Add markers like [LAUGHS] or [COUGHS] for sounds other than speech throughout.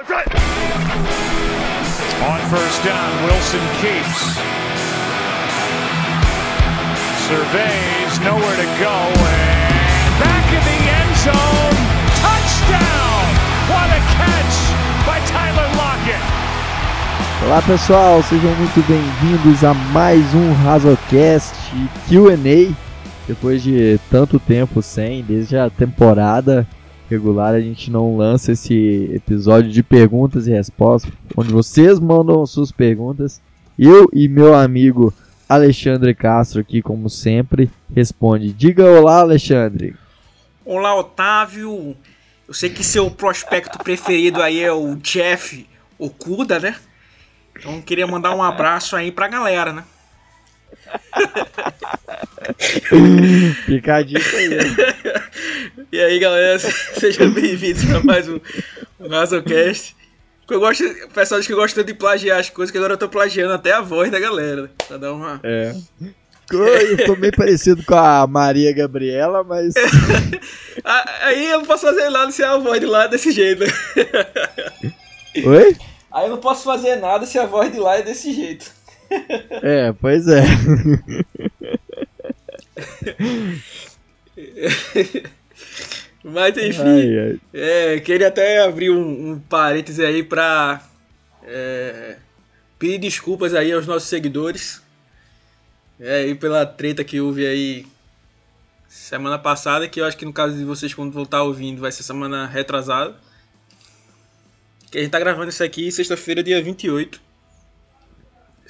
On first down, Wilson keeps. Surveys, nowhere to go, and back in the end zone. Touchdown! What a catch by Tyler Lockett! Olá pessoal, sejam muito bem-vindos a mais um Razocast QA. Depois de tanto tempo sem, desde a temporada regular, a gente não lança esse episódio de perguntas e respostas, onde vocês mandam suas perguntas. Eu e meu amigo Alexandre Castro aqui, como sempre, responde. Diga olá, Alexandre. Olá, Otávio. Eu sei que seu prospecto preferido aí é o Jeff Okuda, né? Então queria mandar um abraço aí pra galera, né? Fica a dica aí. E aí, galera, sejam bem-vindos a mais um, um Razocast. Eu gosto, o pessoal diz que gosta de plagiar as coisas, que agora eu tô plagiando até a voz da galera. Pra dar uma. É. Eu tô meio parecido com a Maria Gabriela, mas. [LAUGHS] Ah, Aí eu não posso fazer nada se a voz de lá é desse jeito. Oi? Aí eu não posso fazer nada se a voz de lá é desse jeito. É, pois é. Mas enfim. Ai, ai. É, queria até abrir um, um parêntese aí pra é, pedir desculpas aí aos nossos seguidores. É, e pela treta que houve aí semana passada, que eu acho que no caso de vocês, quando vão estar ouvindo, vai ser semana retrasada. Que a gente tá gravando isso aqui sexta-feira, dia 28.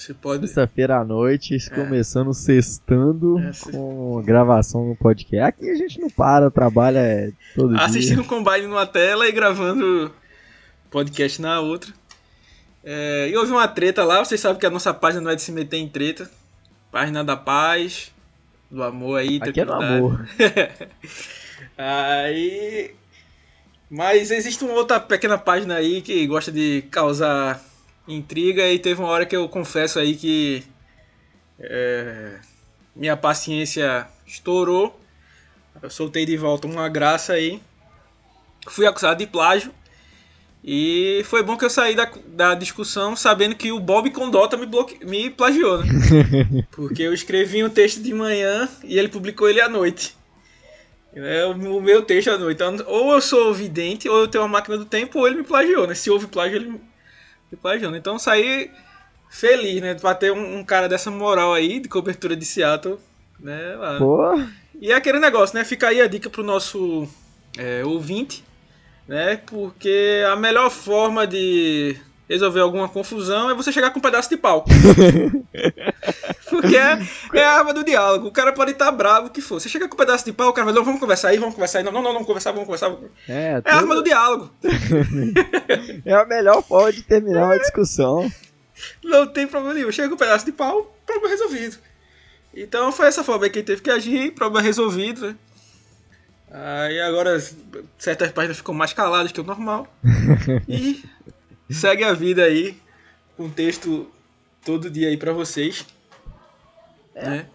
Você pode. Sexta-feira à noite, começando sextando É, se- com gravação no podcast. Aqui a gente não para, trabalha é, todo assistindo dia. o Combine numa tela e gravando podcast na outra. É, e houve uma treta lá, vocês sabem que a nossa página não é de se meter em treta. Página da paz, do amor aí, Aqui é do amor. [LAUGHS] Aí. Mas existe uma outra pequena página aí que gosta de causar intriga e teve uma hora que eu confesso aí que é, minha paciência estourou. Eu soltei de volta uma graça aí. Fui acusado de plágio. E foi bom que eu saí da, da discussão sabendo que o Bob Condota me, bloque... me plagiou, né? [LAUGHS] Porque eu escrevi um texto de manhã e ele publicou ele à noite. É o meu texto à noite. Ou eu sou vidente, ou eu tenho uma máquina do tempo, ou ele me plagiou, né? Se houve plágio, ele me plagiou. né? Então eu saí feliz, né? Pra ter um, um cara dessa moral aí, de cobertura de Seattle, né? lá. Pô, E é aquele negócio, né? Fica aí a dica pro nosso é, ouvinte, né? Porque a melhor forma de resolver alguma confusão é você chegar com um pedaço de pau. [LAUGHS] Porque é, é a arma do diálogo. O cara pode estar bravo, o que for. Você chega com um pedaço de pau, o cara vai, não, vamos conversar aí, vamos conversar aí. Não, não, não, vamos conversar, vamos conversar. vamos- é, É a arma do diálogo. [LAUGHS] é a melhor forma de terminar uma discussão. Não tem problema nenhum. Chega com um pedaço de pau, problema resolvido. Então foi essa forma que ele teve que agir, problema resolvido, né? Aí agora certas páginas ficam mais caladas que o normal. [LAUGHS] e segue a vida aí com texto todo dia aí pra vocês. Né?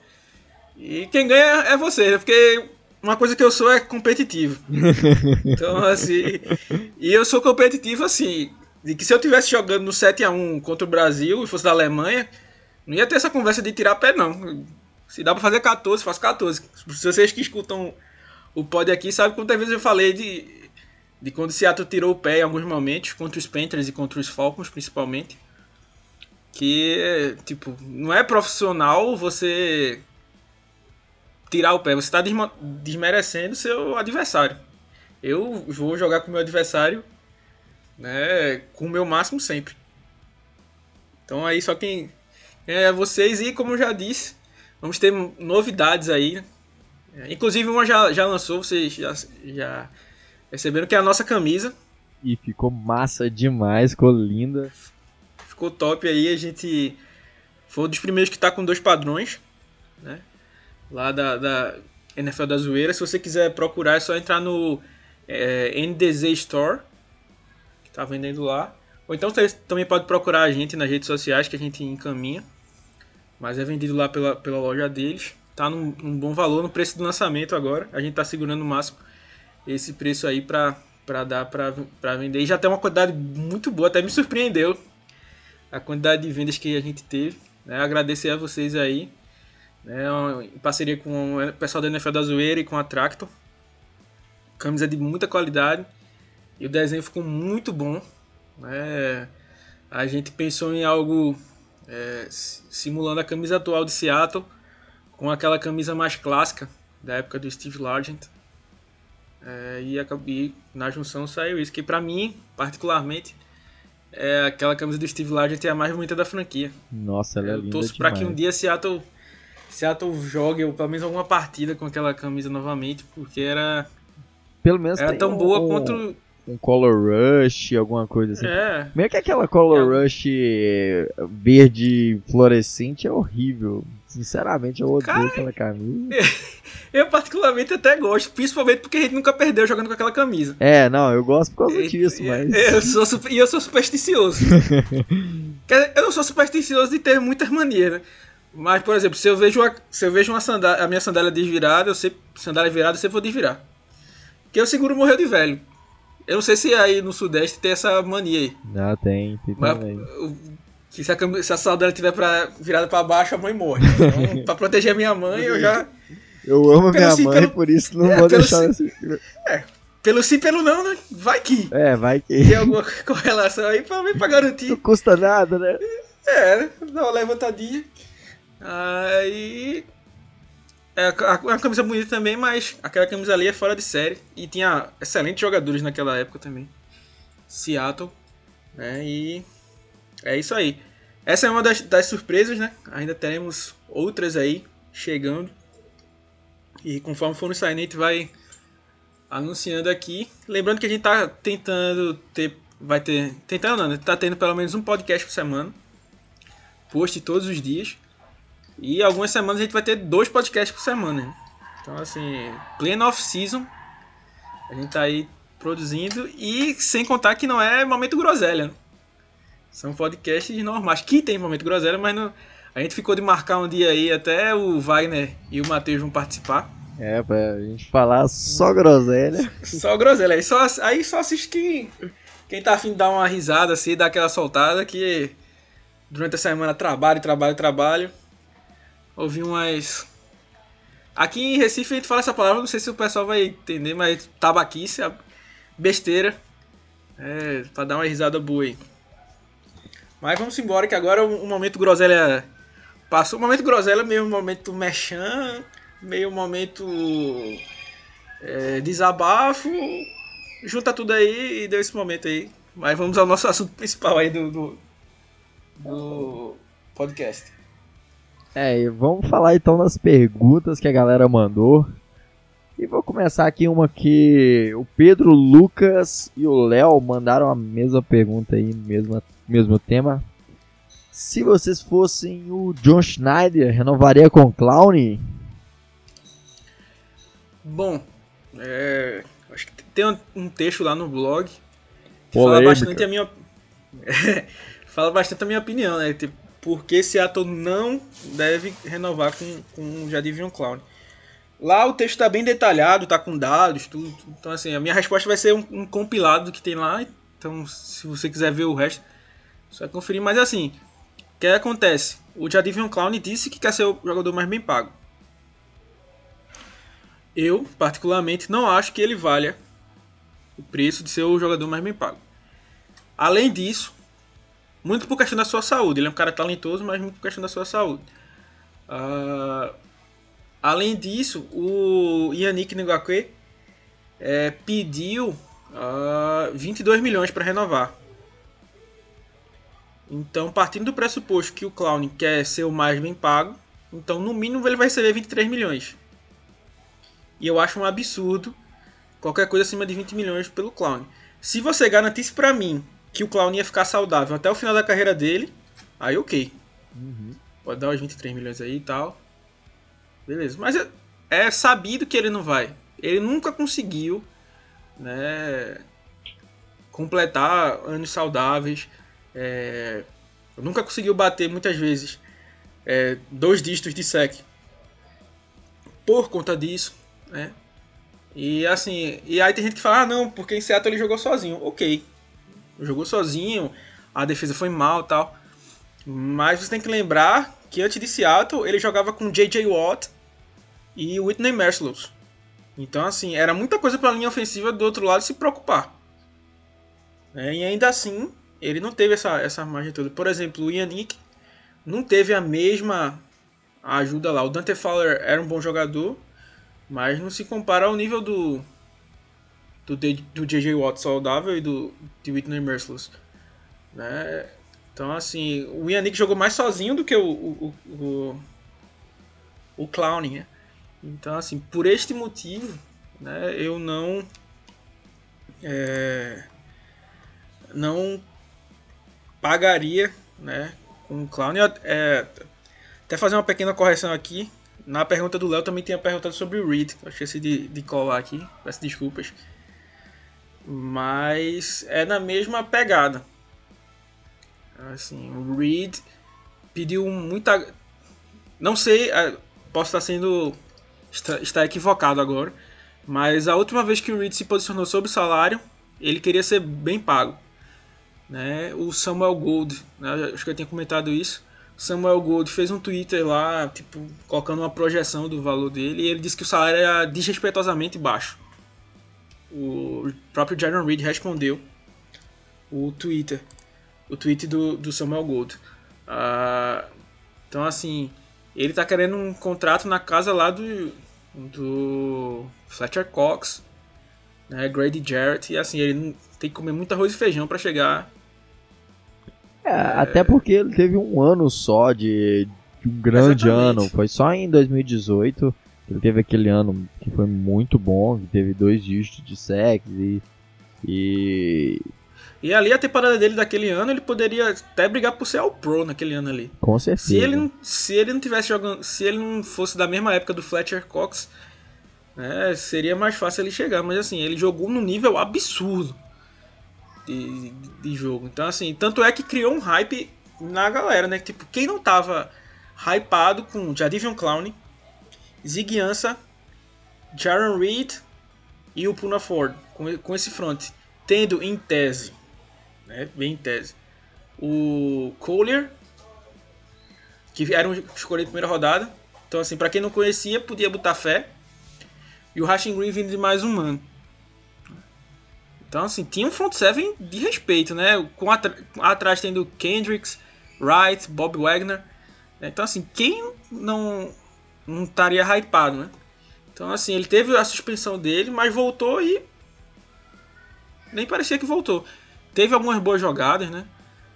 E quem ganha é você, né? Porque uma coisa que eu sou é competitivo. [LAUGHS] Então, assim. E eu sou competitivo assim. De que se eu tivesse jogando no 7x1 contra o Brasil e fosse da Alemanha, não ia ter essa conversa de tirar pé, não. Se dá pra fazer 14, faço 14. Se vocês que escutam o pod aqui, sabem quantas vezes eu falei de, de quando o Seattle tirou o pé em alguns momentos, contra os Panthers e contra os Falcons, principalmente. Que, tipo, não é profissional você tirar o pé. Você tá desma- desmerecendo seu adversário. Eu vou jogar com meu adversário né, com o meu máximo sempre. Então aí só quem é vocês e como eu já disse, vamos ter novidades aí. É, Inclusive uma já, já lançou, vocês já, já perceberam que é a nossa camisa. E ficou massa demais, ficou linda. Ficou top aí, a gente foi um dos primeiros que tá com dois padrões, né? Lá da, da NFL da Zoeira. Se você quiser procurar, é só entrar no é, NDZ Store, que tá vendendo lá. Ou então você também pode procurar a gente nas redes sociais que a gente encaminha. Mas é vendido lá pela, pela loja deles. Tá num, num bom valor no preço do lançamento agora. A gente tá segurando o máximo esse preço aí pra para dar para vender. E já tem uma quantidade muito boa, até me surpreendeu a quantidade de vendas que a gente teve. Né? Agradecer a vocês aí, né? em parceria com o pessoal da NFL da Zoeira e com a Tractor. Camisa de muita qualidade e o desenho ficou muito bom. Né? A gente pensou em algo é, simulando a camisa atual de Seattle com aquela camisa mais clássica da época do Steve Largent. É, e, e, na junção saiu isso, que para mim, particularmente, é aquela camisa do Steve Largent é a mais bonita da franquia. Nossa, ela é, Eu torço para que um dia Seattle, Seattle jogue ou pelo menos alguma partida com aquela camisa novamente, porque era pelo menos era tão um, boa quanto um Color Rush, alguma coisa assim. É. Meio que aquela Color é. Rush verde fluorescente é horrível. Sinceramente, eu odeio Cara, aquela camisa. [LAUGHS] Eu particularmente até gosto, principalmente porque a gente nunca perdeu jogando com aquela camisa. É, não, eu gosto por causa disso, mas... Eu sou, e eu sou supersticioso. [LAUGHS] eu não sou supersticioso de ter muitas manias, né? Mas, por exemplo, se eu vejo, uma, se eu vejo uma sandália, a minha sandália desvirada, eu sempre, sandália virada, eu sempre vou desvirar. Porque o seguro morreu de velho. Eu não sei se aí no Sudeste tem essa mania aí. Não, tem, tem Mas, também. Que se a, se a sandália estiver pra, virada pra baixo, a mãe morre. Então, [LAUGHS] pra proteger a minha mãe, eu já... Eu amo minha sim, mãe, pelo... por isso não é, vou deixar sim... É, pelo sim, pelo não, né? Vai que. É, vai que. Tem alguma [LAUGHS] correlação aí pra, pra garantir. Não custa nada, né? É, dá uma levantadinha. Aí. É uma camisa bonita também, mas aquela camisa ali é fora de série. E tinha excelentes jogadores naquela época também. Seattle. Né? E é isso aí. Essa é uma das, das surpresas, né? Ainda teremos outras aí chegando. E conforme for no saindo, a gente vai anunciando aqui. Lembrando que a gente tá tentando ter. Vai ter. Tentando não, né? Tá tendo pelo menos um podcast por semana. Post todos os dias. E algumas semanas a gente vai ter dois podcasts por semana. Né? Então, assim, pleno off-season. A gente tá aí produzindo. E sem contar que não é momento groselha. Né? São podcasts normais. Que tem momento groselha, mas não. A gente ficou de marcar um dia aí, até o Wagner e o Matheus vão participar. É, pra gente falar só groselha. Só groselha. Aí só, aí só assiste quem, quem tá afim de dar uma risada, assim, dar aquela soltada, que durante a semana trabalho, trabalho, trabalho. Ouvi umas. Aqui em Recife a gente fala essa palavra, não sei se o pessoal vai entender, mas tabaquice, besteira. É, pra dar uma risada boa aí. Mas vamos embora que agora o, o momento groselha passou. O momento groselha, meio momento mechan meio momento é, desabafo, junta tudo aí e deu esse momento aí. Mas vamos ao nosso [LAUGHS] assunto principal aí do, do, do podcast. É, vamos falar então das perguntas que a galera mandou. E vou começar aqui uma que o Pedro, Lucas e o Léo mandaram a mesma pergunta aí, mesmo, mesmo tema. Se vocês fossem o John Schneider, renovaria com o Clown? Bom, é, acho que tem um, texto lá no blog que fala bastante a minha [LAUGHS] fala bastante a minha opinião, né? Tipo, porque Seattle não deve renovar com, com o Jadivion Clown. Lá o texto está bem detalhado, tá com dados, tudo. Então assim, a minha resposta vai ser um, um compilado do que tem lá. Então, se você quiser ver o resto, só conferir. Mas assim, o que acontece? O Jadivion Clown disse que quer ser o jogador mais bem pago. Eu, particularmente, não acho que ele valha o preço de ser o jogador mais bem pago. Além disso, muito por questão da sua saúde. Ele é um cara talentoso, mas muito por questão da sua saúde. Uh, além disso, o Yannick Ngakwe é, pediu uh, ah, 22 milhões para renovar. Então, partindo do pressuposto que o Clown quer ser o mais bem pago, então no mínimo ele vai receber 23 milhões. E eu acho um absurdo qualquer coisa acima de 20 milhões pelo Clown. Se você garantisse para mim que o Clown ia ficar saudável até o final da carreira dele, aí ok. Uhum. Pode dar os 23 milhões aí e tal. Beleza. Mas é, é sabido que ele não vai. Ele nunca conseguiu né, completar anos saudáveis. É, nunca conseguiu bater muitas vezes é, dois dígitos de sec. Por conta disso, né? E assim, e aí tem gente que fala, ah não, porque em Seattle ele jogou sozinho. Ok, jogou sozinho, a defesa foi mal tal. Mas você tem que lembrar que antes de Seattle ele jogava com J.J. Watt e Whitney Merciless. Então assim, era muita coisa para a linha ofensiva do outro lado se preocupar. É, e ainda assim, ele não teve essa, essa margem toda. Por exemplo, o Yannick não teve a mesma ajuda lá. O Dante Fowler era um bom jogador, mas não se compara ao nível do do, do JJ Watt saudável e do Whitney Merciless. Né? Então, assim, o Yannick jogou mais sozinho do que o, o, o, o Clown, né? Então, assim, por este motivo, né, eu não. É, não pagaria né, com o Clown. É, até fazer uma pequena correção aqui. Na pergunta do Léo também tinha perguntado sobre o Reed. Eu esqueci de, de colar aqui. Peço desculpas. Mas é na mesma pegada. Assim, o Reed pediu muita. Não sei, é, posso estar sendo. estar equivocado agora. Mas a última vez que o Reed se posicionou sobre o salário, ele queria ser bem pago. Né? O Samuel Gold, né? acho que eu tinha comentado isso. Samuel Gold fez um Twitter lá, tipo, colocando uma projeção do valor dele, e ele disse que o salário era desrespeitosamente baixo. O próprio Jaron Reed respondeu o Twitter, o tweet do, do Samuel Gold. Uh, então, assim, ele tá querendo um contrato na casa lá do, do Fletcher Cox, né, Grady Jarrett, e assim, ele tem que comer muito arroz e feijão para chegar é, até porque ele teve um ano só de, de um grande Exatamente. ano. Foi só em 2018 que ele teve aquele ano que foi muito bom, teve dois dígitos de sexo e, e. E ali a temporada dele daquele ano, ele poderia até brigar por ser ao Pro naquele ano ali. Com certeza. Se ele, se ele não tivesse jogando. Se ele não fosse da mesma época do Fletcher Cox, né, seria mais fácil ele chegar. Mas assim, ele jogou num nível absurdo de, de jogo. Então, assim, tanto é que criou um hype na galera, né? Tipo, quem não tava hypado com Jadivion Clown, Zig Ansah, Jaron Reed e o Puna Ford, com, com esse front, tendo em tese, né? Bem em tese, o Collier, que era um escolhido primeira rodada. Então, assim, para quem não conhecia, podia botar fé. E o Rashing Green vindo de mais um ano. Então, assim, tinha um front seven de respeito, né? Com atrás tendo Kendricks, Wright, Bob Wagner. Então, assim, quem não, não estaria hypado, né? Então, assim, ele teve a suspensão dele, mas voltou e. Nem parecia que voltou. Teve algumas boas jogadas, né?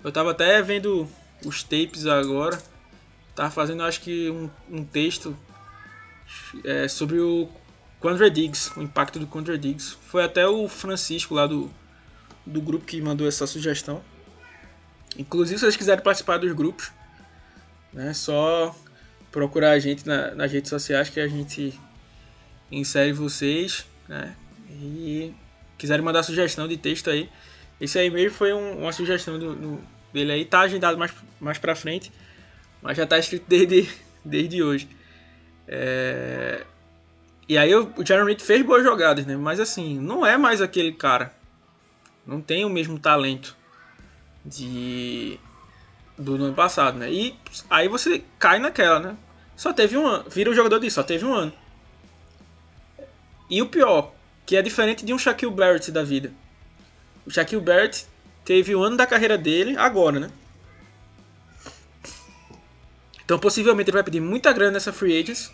Eu tava até vendo os tapes agora. Tava fazendo, acho que, um, um texto é, sobre o Quandre Diggs, o impacto do Quandre Diggs. Foi até o Francisco lá do, do grupo que mandou essa sugestão. Inclusive, se vocês quiserem participar dos grupos, né, só procurar a gente na, nas redes sociais que a gente insere vocês, né, e quiserem mandar sugestão de texto aí. Esse aí mesmo foi um, uma sugestão do, do, dele aí, tá agendado mais, mais pra frente, mas já tá escrito desde, [LAUGHS] desde hoje. É, e aí o Reed fez boas jogadas, né? Mas assim, não é mais aquele cara. Não tem o mesmo talento de do ano passado, né? E aí você cai naquela, né? Só teve um ano. Vira o jogador disso, só teve um ano. E o pior, que é diferente de um Shaquille Barrett da vida. O Shaquille Barrett teve o ano da carreira dele agora, né? Então possivelmente ele vai pedir muita grana nessa free agents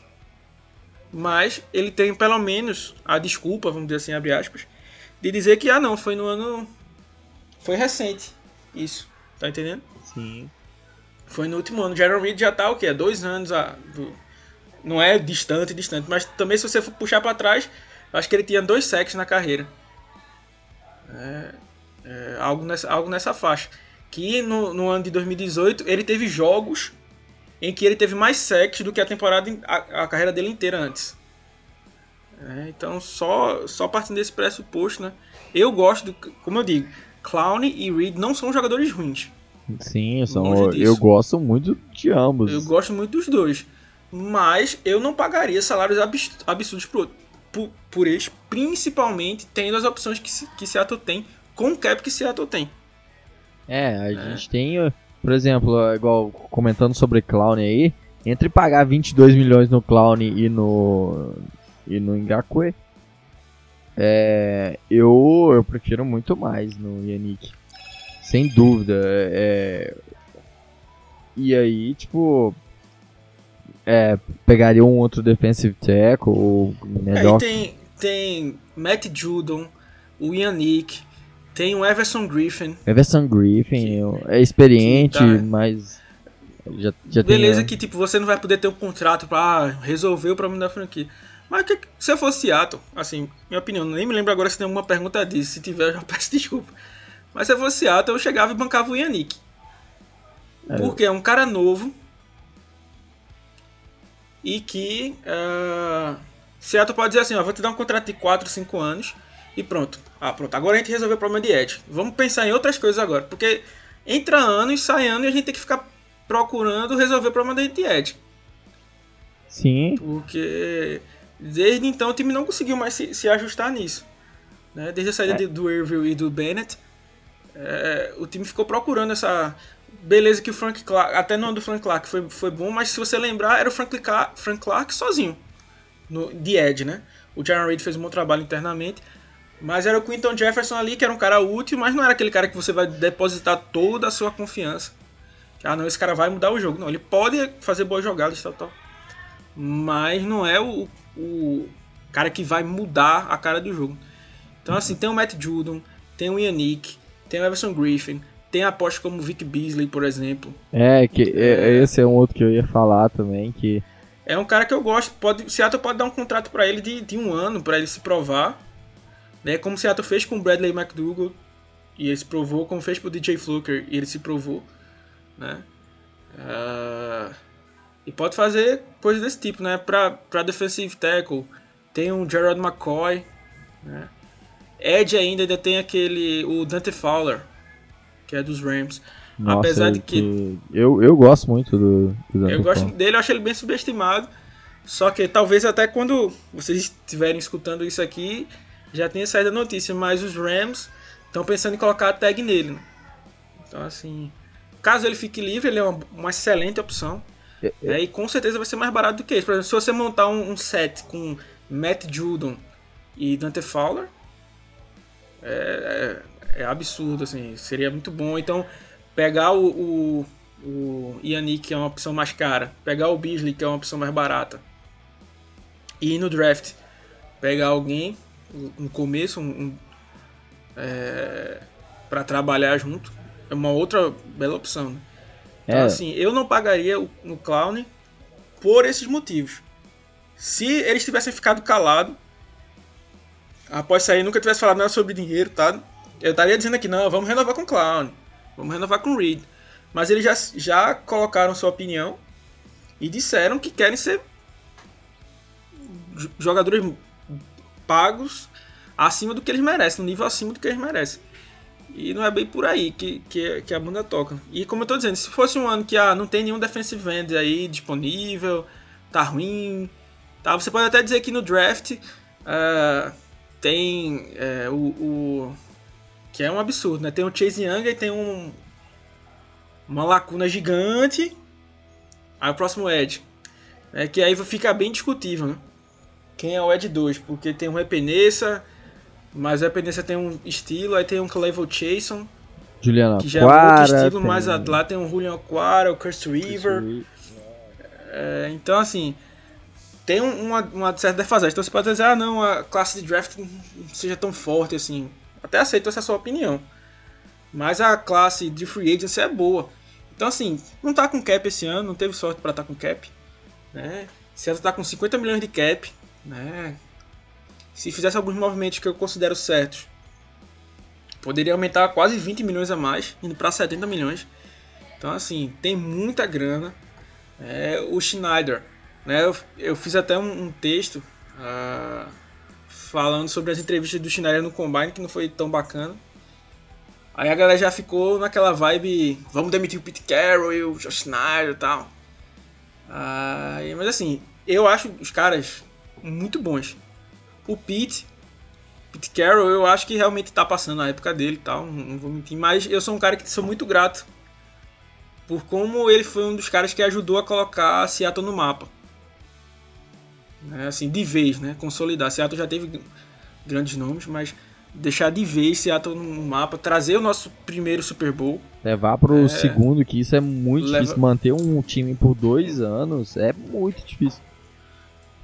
mas ele tem pelo menos a desculpa, vamos dizer assim, abre aspas, de dizer que, ah não, foi no ano. Foi recente. Isso. Tá entendendo? Sim. Foi no último ano. Jaron Reed já tá o quê? Dois anos. A, do, não é distante, distante. Mas também se você for puxar para trás, acho que ele tinha dois sacks na carreira. É, é, algo, nessa, algo nessa faixa. Que no, no ano de 2018 ele teve jogos em que ele teve mais sacks do que a temporada, a, a carreira dele inteira antes. É, então, só, só partindo desse pressuposto, né? Eu gosto, do, como eu digo, Clown e Reed não são jogadores ruins. Sim, são, eu gosto muito de ambos. Eu gosto muito dos dois. Mas eu não pagaria salários absurdos outro. por, por eles, principalmente tendo as opções que, que Seattle tem, com o cap que Seattle tem. É, a é. gente tem, por exemplo, igual comentando sobre Clown aí, entre pagar 22 milhões no Clown e no e no Ngakwe, é, eu, eu prefiro muito mais no Yannick. Sem dúvida. É, e aí, tipo. É, pegaria um outro defensive tackle ou melhor. Aí tem, tem Matt Judon, o Yannick, tem o Everson Griffin. Everson Griffin que, é experiente, tá. mas. Já, já Beleza tem, que tipo, você não vai poder ter um contrato para resolver o problema da franquia. Mas que, se eu fosse Seattle, assim, minha opinião, nem me lembro agora se tem alguma pergunta disso. Se tiver, eu já [LAUGHS] peço desculpa. Mas se eu fosse Seattle, eu chegava e bancava o Yannick. É. Porque é um cara novo. E que. Uh, Seattle pode dizer assim: ó, vou te dar um contrato de 4, 5 anos. E pronto. Ah, pronto. Agora a gente resolveu o problema de Edge. Vamos pensar em outras coisas agora. Porque entra ano e sai ano e a gente tem que ficar procurando resolver o problema de Edge. Sim. Porque Desde então o time não conseguiu mais se, se ajustar nisso. Né? Desde a saída é. do Irville e do Bennett, é, o time ficou procurando essa. Beleza que o Frank Clark, até não do Frank Clark foi, foi bom, mas se você lembrar, era o Frank Clark, Frank Clark sozinho. No, de Ed, né? O Jaron Reed fez um bom trabalho internamente. Mas era o Quinton Jefferson ali, que era um cara útil, mas não era aquele cara que você vai depositar toda a sua confiança. Ah, não, esse cara vai mudar o jogo. Não, ele pode fazer boas jogadas, tal, tal. Mas não é o, o cara que vai mudar a cara do jogo. Então, assim, tem o Matt Judon, tem o Yannick, tem o Everson Griffin, tem apostas como o Vic Beasley, por exemplo. É, que é, é, esse é um outro que eu ia falar também, que... É um cara que eu gosto, pode, Seattle pode dar um contrato para ele de, de um ano, para ele se provar, né? Como o Seattle fez com o Bradley McDougall, e ele se provou, como fez pro DJ Fluker, e ele se provou, né? Uh, e pode fazer coisas desse tipo, né? Pra, pra defensive tackle, tem um Gerald McCoy, né? Ed ainda, ainda tem aquele, o Dante Fowler, que é dos Rams. Nossa, Apesar de que... que... Eu, eu gosto muito do, do Dante Eu gosto dele, eu acho ele bem subestimado. Só que talvez até quando vocês estiverem escutando isso aqui, já tenha saído a notícia, mas os Rams estão pensando em colocar a tag nele. Né? Então, assim, caso ele fique livre, ele é uma, uma excelente opção. É, é, e com certeza vai ser mais barato do que isso. Por exemplo, se você montar um, um set com Matt Judon e Dante Fowler, é, é, é, absurdo, assim. Seria muito bom. Então, pegar o, o, o Yannick, que é uma opção mais cara, pegar o Beasley, que é uma opção mais barata, e ir no draft, pegar alguém no começo, um, um é, para trabalhar junto, é uma outra bela opção. Né? Então, é. assim, eu não pagaria o, no Clown por esses motivos. Se eles tivessem ficado calado após sair, nunca tivesse falado nada sobre dinheiro, tá? Eu estaria dizendo aqui, não, vamos renovar com o Clown, vamos renovar com o Reed. Mas eles já, já colocaram sua opinião e disseram que querem ser jogadores pagos acima do que eles merecem, no nível acima do que eles merecem. E não é bem por aí que, que, que a banda toca. E como eu tô dizendo, se fosse um ano que ah, não tem nenhum defensive end aí disponível, tá ruim, tá? Você pode até dizer que no draft uh, tem uh, o, o, que é um absurdo, né? Tem o Chase Young e tem um uma lacuna gigante. Aí o próximo Ed, é que aí fica bem discutível, né? Quem é o Ed 2, porque tem um Epenesa, mas a Dependência tem um estilo, aí tem um Clevel Chason, Juliana que já Aquara, é outro estilo, tem... mas lá tem um Julian Aquara, o Curse River. É, então, assim, tem uma, uma certa defasagem. Então você pode dizer, ah, não, a classe de draft não seja tão forte assim. Até aceito essa sua opinião. Mas a classe de free agency é boa. Então, assim, não tá com cap esse ano, não teve sorte para estar tá com cap. Né? Seattle tá com 50 milhões de cap, né? se fizesse alguns movimentos que eu considero certos, poderia aumentar quase 20 milhões a mais, indo para 70 milhões. Então, assim, tem muita grana. É, o Schneider, né, eu, eu fiz até um, um texto uh, falando sobre as entrevistas do Schneider no Combine, que não foi tão bacana. Aí a galera já ficou naquela vibe, vamos demitir o Pete Carroll e o Josh Schneider e tal. Uh, mas assim, eu acho os caras muito bons. O Pete, Pete Carroll, eu acho que realmente tá passando a época dele e tal, não vou mentir. Mas eu sou um cara que sou muito grato por como ele foi um dos caras que ajudou a colocar Seattle no mapa. É, assim, de vez, né? Consolidar. Seattle já teve grandes nomes, mas deixar de vez Seattle no mapa, trazer o nosso primeiro Super Bowl. Levar pro é, segundo, que isso é muito leva... difícil. Manter um time por dois anos é muito difícil.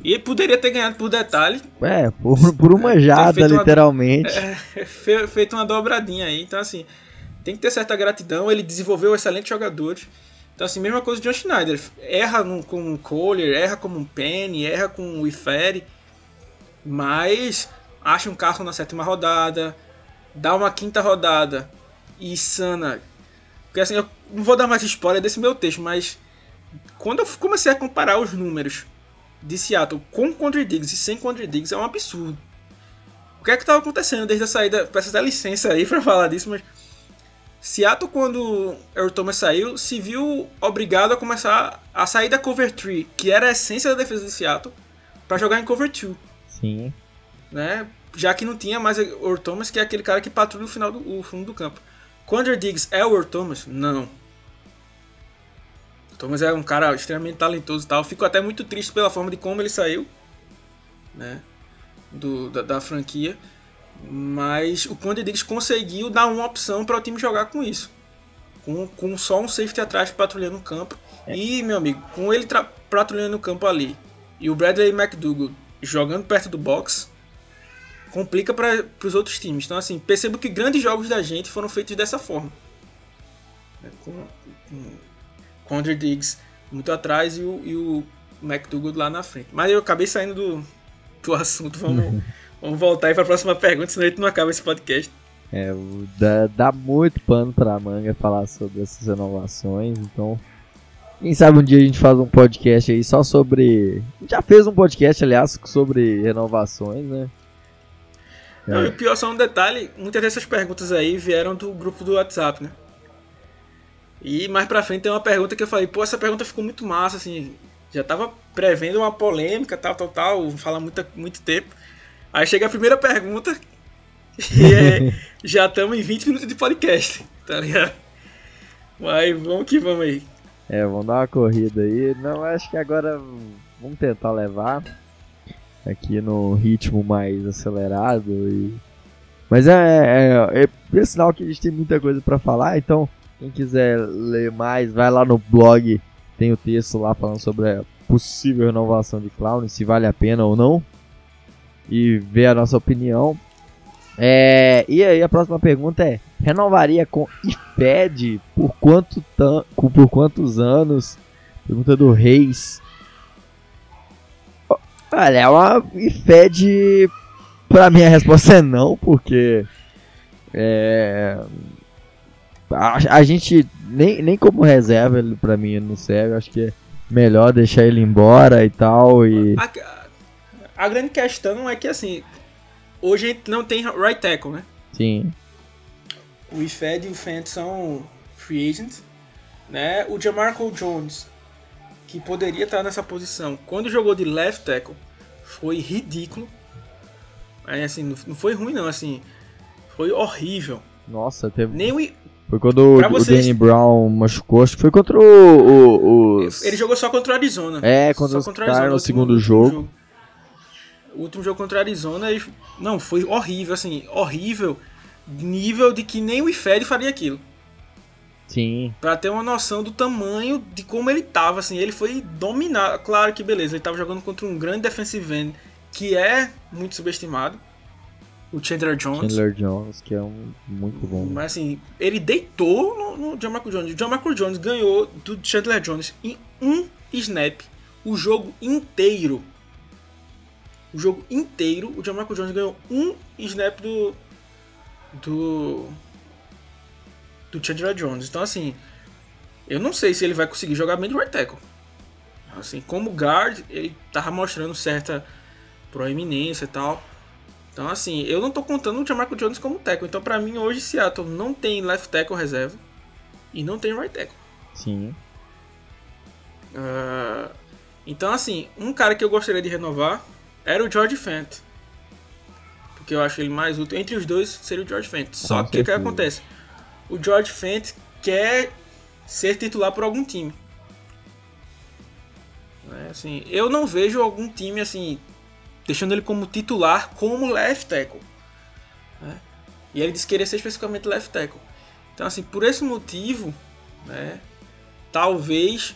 E poderia ter ganhado por detalhe. É, por, por uma jada, literalmente. Uma, é, [LAUGHS] feito uma dobradinha aí. Então, assim, tem que ter certa gratidão. Ele desenvolveu excelentes jogadores. Então, assim, mesma coisa de John Schneider. Erra no, com o Kohler, erra como um Penny, erra com o Ifere. Mas acha um carro na sétima rodada, dá uma quinta rodada e sana. Porque assim, eu não vou dar mais spoiler desse meu texto, mas quando eu comecei a comparar os números de Seattle com Condre Diggs e sem Condre Diggs é um absurdo. O que é que estava acontecendo desde a saída? Peço até licença aí para falar disso, mas Seattle, quando Earl Thomas saiu, se viu obrigado a começar a sair da cover 3, que era a essência da defesa de Seattle, para jogar em cover 2. Sim né? Já que não tinha mais Earl Thomas, que é aquele cara que patrulha o final do o fundo do campo. Quandre Diggs é o Earl Thomas? Não. Thomas é um cara extremamente talentoso e tal. Fico até muito triste pela forma de como ele saiu, né? Do, da, da franquia. Mas o Quandre Diggs conseguiu dar uma opção para o time jogar com isso. Com, com só um safety atrás patrulhando o campo. É. E, meu amigo, com ele patrulhando o campo ali e o Bradley McDougall jogando perto do box, complica para os outros times. Então, assim, percebo que grandes jogos da gente foram feitos dessa forma. Né, com, com, com Andrew Diggs muito atrás e o, e o McDougall lá na frente. Mas eu acabei saindo do, do [LAUGHS] assunto. Vamos, uhum. vamos voltar aí para a próxima pergunta, senão a gente não acaba esse podcast. É, dá, dá muito pano para a manga falar sobre essas renovações, então quem sabe um dia a gente faz um podcast aí só sobre. Já fez um podcast, aliás, sobre renovações, né? Não, e o pior só um detalhe, muitas dessas perguntas aí vieram do grupo do WhatsApp, né? E mais pra frente tem uma pergunta que eu falei, pô, essa pergunta ficou muito massa, assim, já tava prevendo uma polêmica, tal, tal, tal, falar muito, muito tempo. Aí chega a primeira pergunta [LAUGHS] e é, já estamos em 20 minutos de podcast, tá ligado? Mas vamos que vamos aí. É, vamos dar uma corrida aí. Não, acho que agora vamos tentar levar aqui no ritmo mais acelerado. E... Mas é, é, é, é sinal que a gente tem muita coisa para falar, então quem quiser ler mais, vai lá no blog, tem o texto lá falando sobre a possível renovação de Clown, se vale a pena ou não, e ver a nossa opinião. É, e aí a próxima pergunta é: renovaria com IPED por quanto por quantos anos? Pergunta do Reis. Olha, é uma fede. Pra mim a resposta é não, porque. É. A, a gente, nem, nem como reserva, ele pra mim não serve. Acho que é melhor deixar ele embora e tal. E... A, a, grande questão é que assim. Hoje a gente não tem right tackle, né? Sim. O IFED e o Fent são free agents. Né? O Jamarco Jones que poderia estar nessa posição. Quando jogou de left tackle, foi ridículo. Aí, assim, não foi ruim não, assim, foi horrível. Nossa, teve... Nem o... Foi quando o, vocês... o Danny Brown machucou, acho que foi contra o, o os... Ele jogou só contra o Arizona. É, contra os caras no segundo jogo. jogo. O último jogo contra o Arizona, ele... não, foi horrível, assim, horrível, nível de que nem o Ifed faria aquilo. Sim. Pra ter uma noção do tamanho de como ele tava, assim, ele foi dominar. Claro que beleza, ele tava jogando contra um grande defensive end que é muito subestimado. O Chandler Jones. Chandler Jones, que é um muito bom. Mas assim, ele deitou no, no John Michael Jones. O John Michael Jones ganhou do Chandler Jones em um snap o jogo inteiro. O jogo inteiro, o John Michael Jones ganhou um snap do. Do do Chandler Jones. Então, assim, eu não sei se ele vai conseguir jogar bem de right tackle. Assim, como guard, ele tava mostrando certa proeminência e tal. Então, assim, eu não tô contando o Jamarco Jones como tackle. Então, para mim, hoje, Seattle não tem left tackle reserva e não tem right tackle. Sim. Uh, então, assim, um cara que eu gostaria de renovar era o George Fent. porque eu acho ele mais útil. Entre os dois seria o George Fent. Só que o que, acontece? O George Fent quer ser titular por algum time. Né, Assim, eu não vejo algum time assim deixando ele como titular como left tackle. né? E ele disse que queria ser especificamente left tackle. Então assim, por esse motivo, né, talvez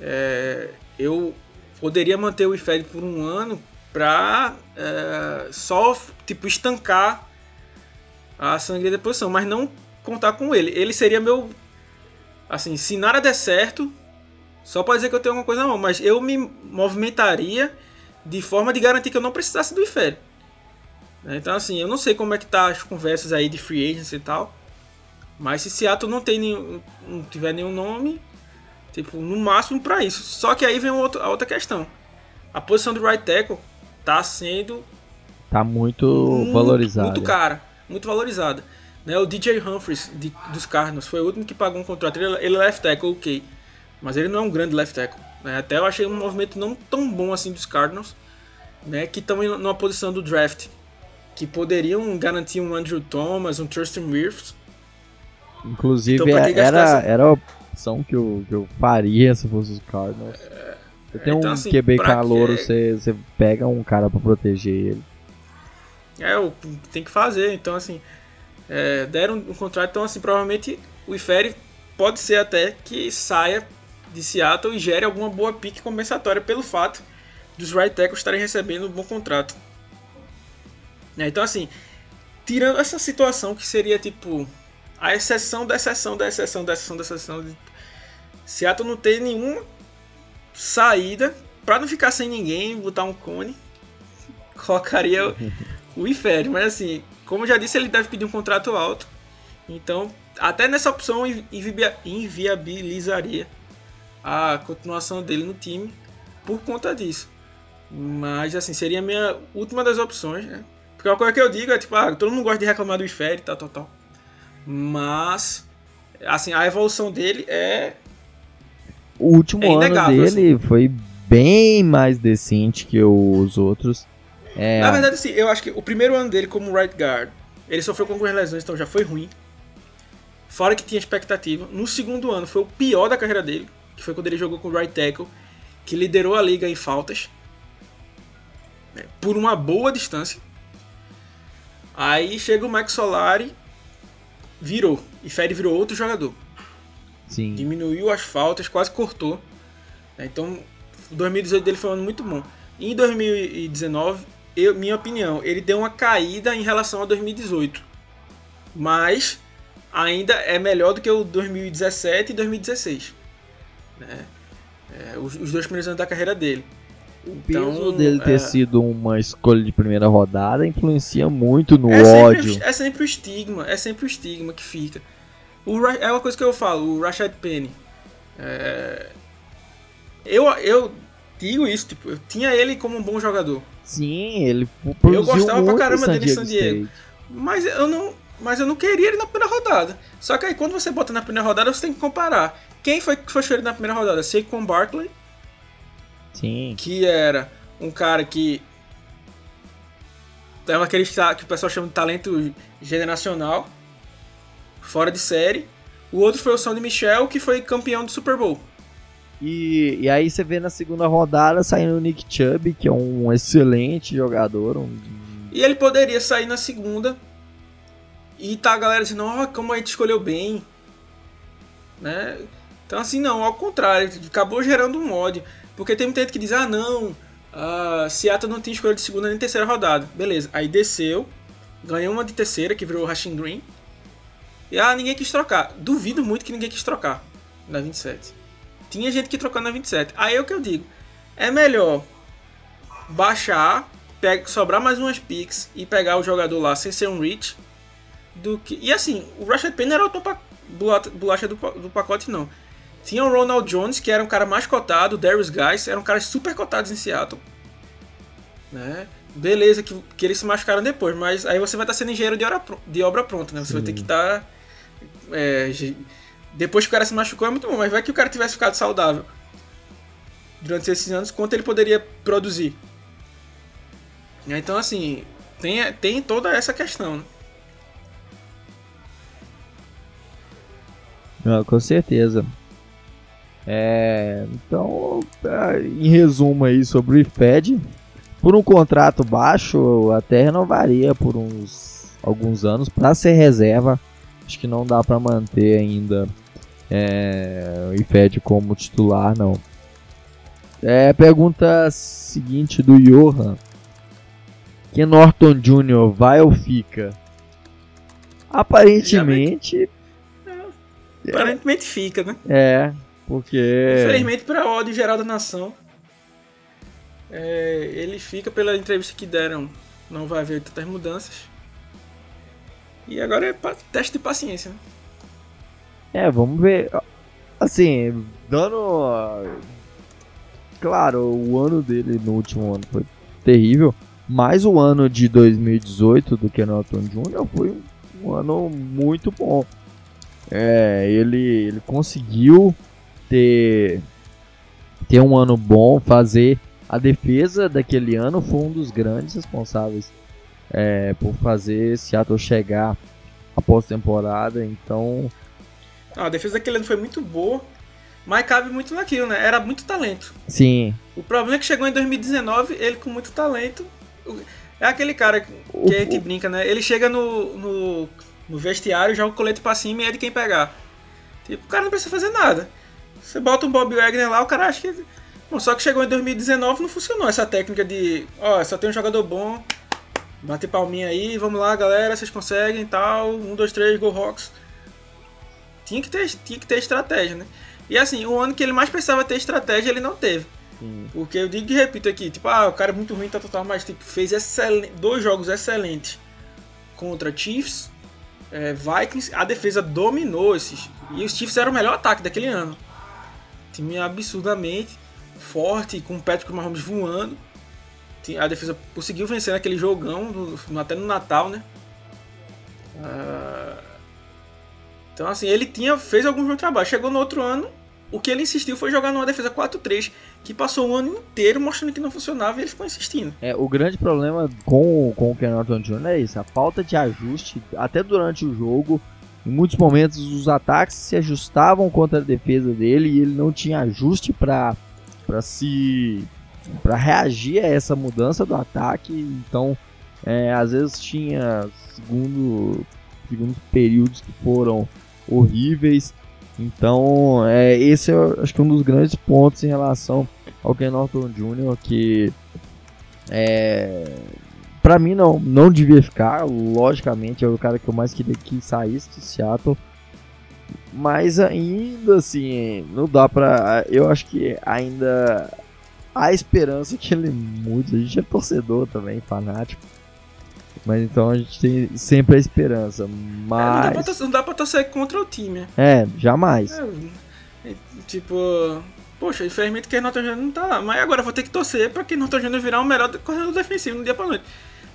é, eu poderia manter o Ifed por um ano pra é, só tipo estancar a sangue da posição, mas não contar com ele. Ele seria meu assim, se nada der certo, só pode dizer que eu tenho alguma coisa na mão, mas eu me movimentaria de forma de garantir que eu não precisasse do Ifed. Né, Então assim, eu não sei como é que tá as conversas aí de free agency e tal. Mas se Seattle não tem nenhum, não tiver nenhum nome, tipo, no máximo para isso. Só que aí vem outro- a outra questão. A posição do right tackle tá sendo Tá muito, muito, valorizado. muito cara, muito valorizada. Né, o DJ Humphries de- dos Cardinals foi o último que pagou um contrato. Ele, ele é left tackle, ok. Mas ele não é um grande left tackle. Né? Até eu achei um movimento não tão bom assim dos Cardinals, né, que estão em- numa posição do draft. Que poderiam garantir um Andrew Thomas, um Thurston Wirfs. Inclusive, Então, que gastar era, essa- era a opção que eu, que eu faria se fosse os Cardinals. Você tem então, um assim, QB calouro, quê? você, você pega um cara pra proteger ele. É, o que tem que fazer. Então, assim, é, deram um contrato. Então, assim, provavelmente o Ifere pode ser até que saia de Seattle e gere alguma boa pique compensatória pelo fato dos right tackles estarem recebendo um bom contrato. É, então, assim, tirando essa situação que seria tipo a exceção da exceção da exceção da exceção da exceção. De... Seattle não tem nenhuma saída para não ficar sem ninguém, botar um cone, [LAUGHS] colocaria o Ifere, mas assim, como já disse, ele deve pedir um contrato alto. Então, até nessa opção invi- inviabilizaria a continuação dele no time por conta disso. Mas assim, seria a minha última das opções, né? Porque uma coisa que eu digo é tipo, ah, todo mundo gosta de reclamar do Ifere, tal, tal, tal. Mas assim, a evolução dele é O último É ano dele foi bem mais decente que os outros. É, Na verdade, assim, eu acho que o primeiro ano dele como right guard, ele sofreu com algumas lesões, então já foi ruim. Fora que tinha expectativa. No segundo ano foi o pior da carreira dele, que foi quando ele jogou com o right tackle, que liderou a liga em faltas. né, por uma boa distância. Aí chega o Max Solari, virou. E Fede virou outro jogador sim. diminuiu as faltas, quase cortou. né? Então, o 2018 dele foi um ano muito bom. Em 2019, eu, minha opinião, ele deu uma caída em relação a 2018. Mas ainda é melhor do que o 2017 e 2016. Né? É, os, os dois primeiros anos da carreira dele. O peso Então, dele ter é- sido uma escolha de primeira rodada influencia muito no é ódio. Sempre, é sempre o estigma, é sempre o estigma que fica. O, é uma coisa que eu falo, o Rashad Penny. é, eu, eu digo isso, tipo, eu tinha ele como um bom jogador. Sim, ele produziu gostava pra muito caramba em San dele em Diego San Diego. State. Mas eu não. Mas eu não queria ele na primeira rodada. Só que aí quando você bota na primeira rodada, você tem que comparar. Quem foi que foi escolhido na primeira rodada? Saquon Barkley, Sim. que era um cara que. Tava aquele que o pessoal chama de talento generacional. Fora de série. O outro foi o Sonny Michel, que foi campeão do Super Bowl. E, e aí você vê na segunda rodada saindo o Nick Chubb, que é um excelente jogador. Um, E ele poderia sair na segunda. E tá a galera dizendo, ó, como a gente escolheu bem. Né? Então assim, não, ao contrário, acabou gerando um ódio. Porque tem muita gente que diz, ah não, a Seattle não tinha escolha de segunda nem terceira rodada. Beleza, aí desceu, ganhou uma de terceira, que virou o Rashing Green. E ah, ninguém quis trocar. Duvido muito que ninguém quis trocar na 27. Tinha gente que trocou na 27. Aí é o que eu digo. É melhor baixar, pega, sobrar mais umas picks e pegar o jogador lá sem ser um reach. Do que, e assim, o Rashad Penny era o topa, bolacha do, do pacote, não. Tinha o Ronald Jones, que era um cara mais cotado, o Darius Guys, eram caras super cotados em Seattle. Né? Beleza, que, que eles se machucaram depois, mas aí você vai estar sendo engenheiro de, hora, pro- de obra pronta, né? Você vai ter que estar. é, ge- depois que o cara se machucou é muito bom, mas vai que o cara tivesse ficado saudável durante esses anos, quanto ele poderia produzir. Então, assim, tem, tem toda essa questão. Né? Não, com certeza. É, então, é, em resumo aí sobre o IFED, por um contrato baixo, até renovaria por uns alguns anos para ser reserva. Acho que não dá para manter ainda é, o IFED como titular, não. É, pergunta seguinte do Johan. Que Norton Jr. vai ou fica? Aparentemente. É, aparentemente fica, né? É, porque. Infelizmente, para ódio geral da nação, é, ele fica pela entrevista que deram. Não vai haver tantas mudanças. E agora é teste de paciência, né? É, vamos ver. Assim, dando. Claro, o ano dele no último ano foi terrível. Mas o ano de 2018 do Kenilton Jr. foi um ano muito bom. É, ele, ele conseguiu ter, ter um ano bom, fazer a defesa daquele ano foi um dos grandes responsáveis é, por fazer Seattle chegar à pós-temporada. Então. a defesa daquele ano foi muito boa, mas cabe muito naquilo, né? Era muito talento. Sim. O problema é que chegou em 2019, ele com muito talento. É aquele cara que a gente brinca, né? Ele chega no, no, no vestiário, joga o colete pra cima e é de quem pegar. Tipo, o cara não precisa fazer nada. Você bota um Bob Wagner lá, o cara acha que. Bom, só que chegou em 2019 não funcionou essa técnica de. Ó, só tem um jogador bom, bate palminha aí, vamos lá galera, vocês conseguem tal. Um, dois, três, Go Rocks. Tinha que, ter, tinha que ter estratégia, né? E assim, o ano que ele mais precisava ter estratégia, ele não teve. Sim. Porque eu digo e repito aqui, tipo, ah, o cara é muito ruim, tá total, mas tipo, fez dois jogos excelentes contra Chiefs, é, Vikings, a defesa dominou esses. E os Chiefs eram o melhor ataque daquele ano. Time absurdamente forte, com o Patrick Mahomes voando. A defesa conseguiu vencer naquele jogão, até no Natal, né? Uh, então, assim, ele tinha fez algum bom trabalho. Chegou no outro ano, o que ele insistiu foi jogar numa defesa 4-3, que passou o ano inteiro mostrando que não funcionava e ele ficou insistindo. É, o grande problema com, com o Ken Norton Jr. é isso, a falta de ajuste, até durante o jogo. Em muitos momentos os ataques se ajustavam contra a defesa dele e ele não tinha ajuste para para se para reagir a essa mudança do ataque. Então, é, às vezes tinha segundo segundos períodos que foram horríveis. Então, é, esse é acho que um dos grandes pontos em relação ao Ken Norton Jr. que é, para mim não não devia ficar, logicamente é o cara que eu mais queria que saísse de Seattle. Mas ainda assim, não dá pra. Eu acho que ainda há esperança que ele mude. A gente é torcedor também, fanático. Mas então a gente tem sempre a esperança. Mas. É, não, dá torcer, não, dá pra torcer contra o time. É, jamais. É, é, tipo. Poxa, infelizmente que Norton Júnior não tá lá. Mas agora eu vou ter que torcer pra que Norton Júnior virar o melhor corredor defensivo no dia pra noite.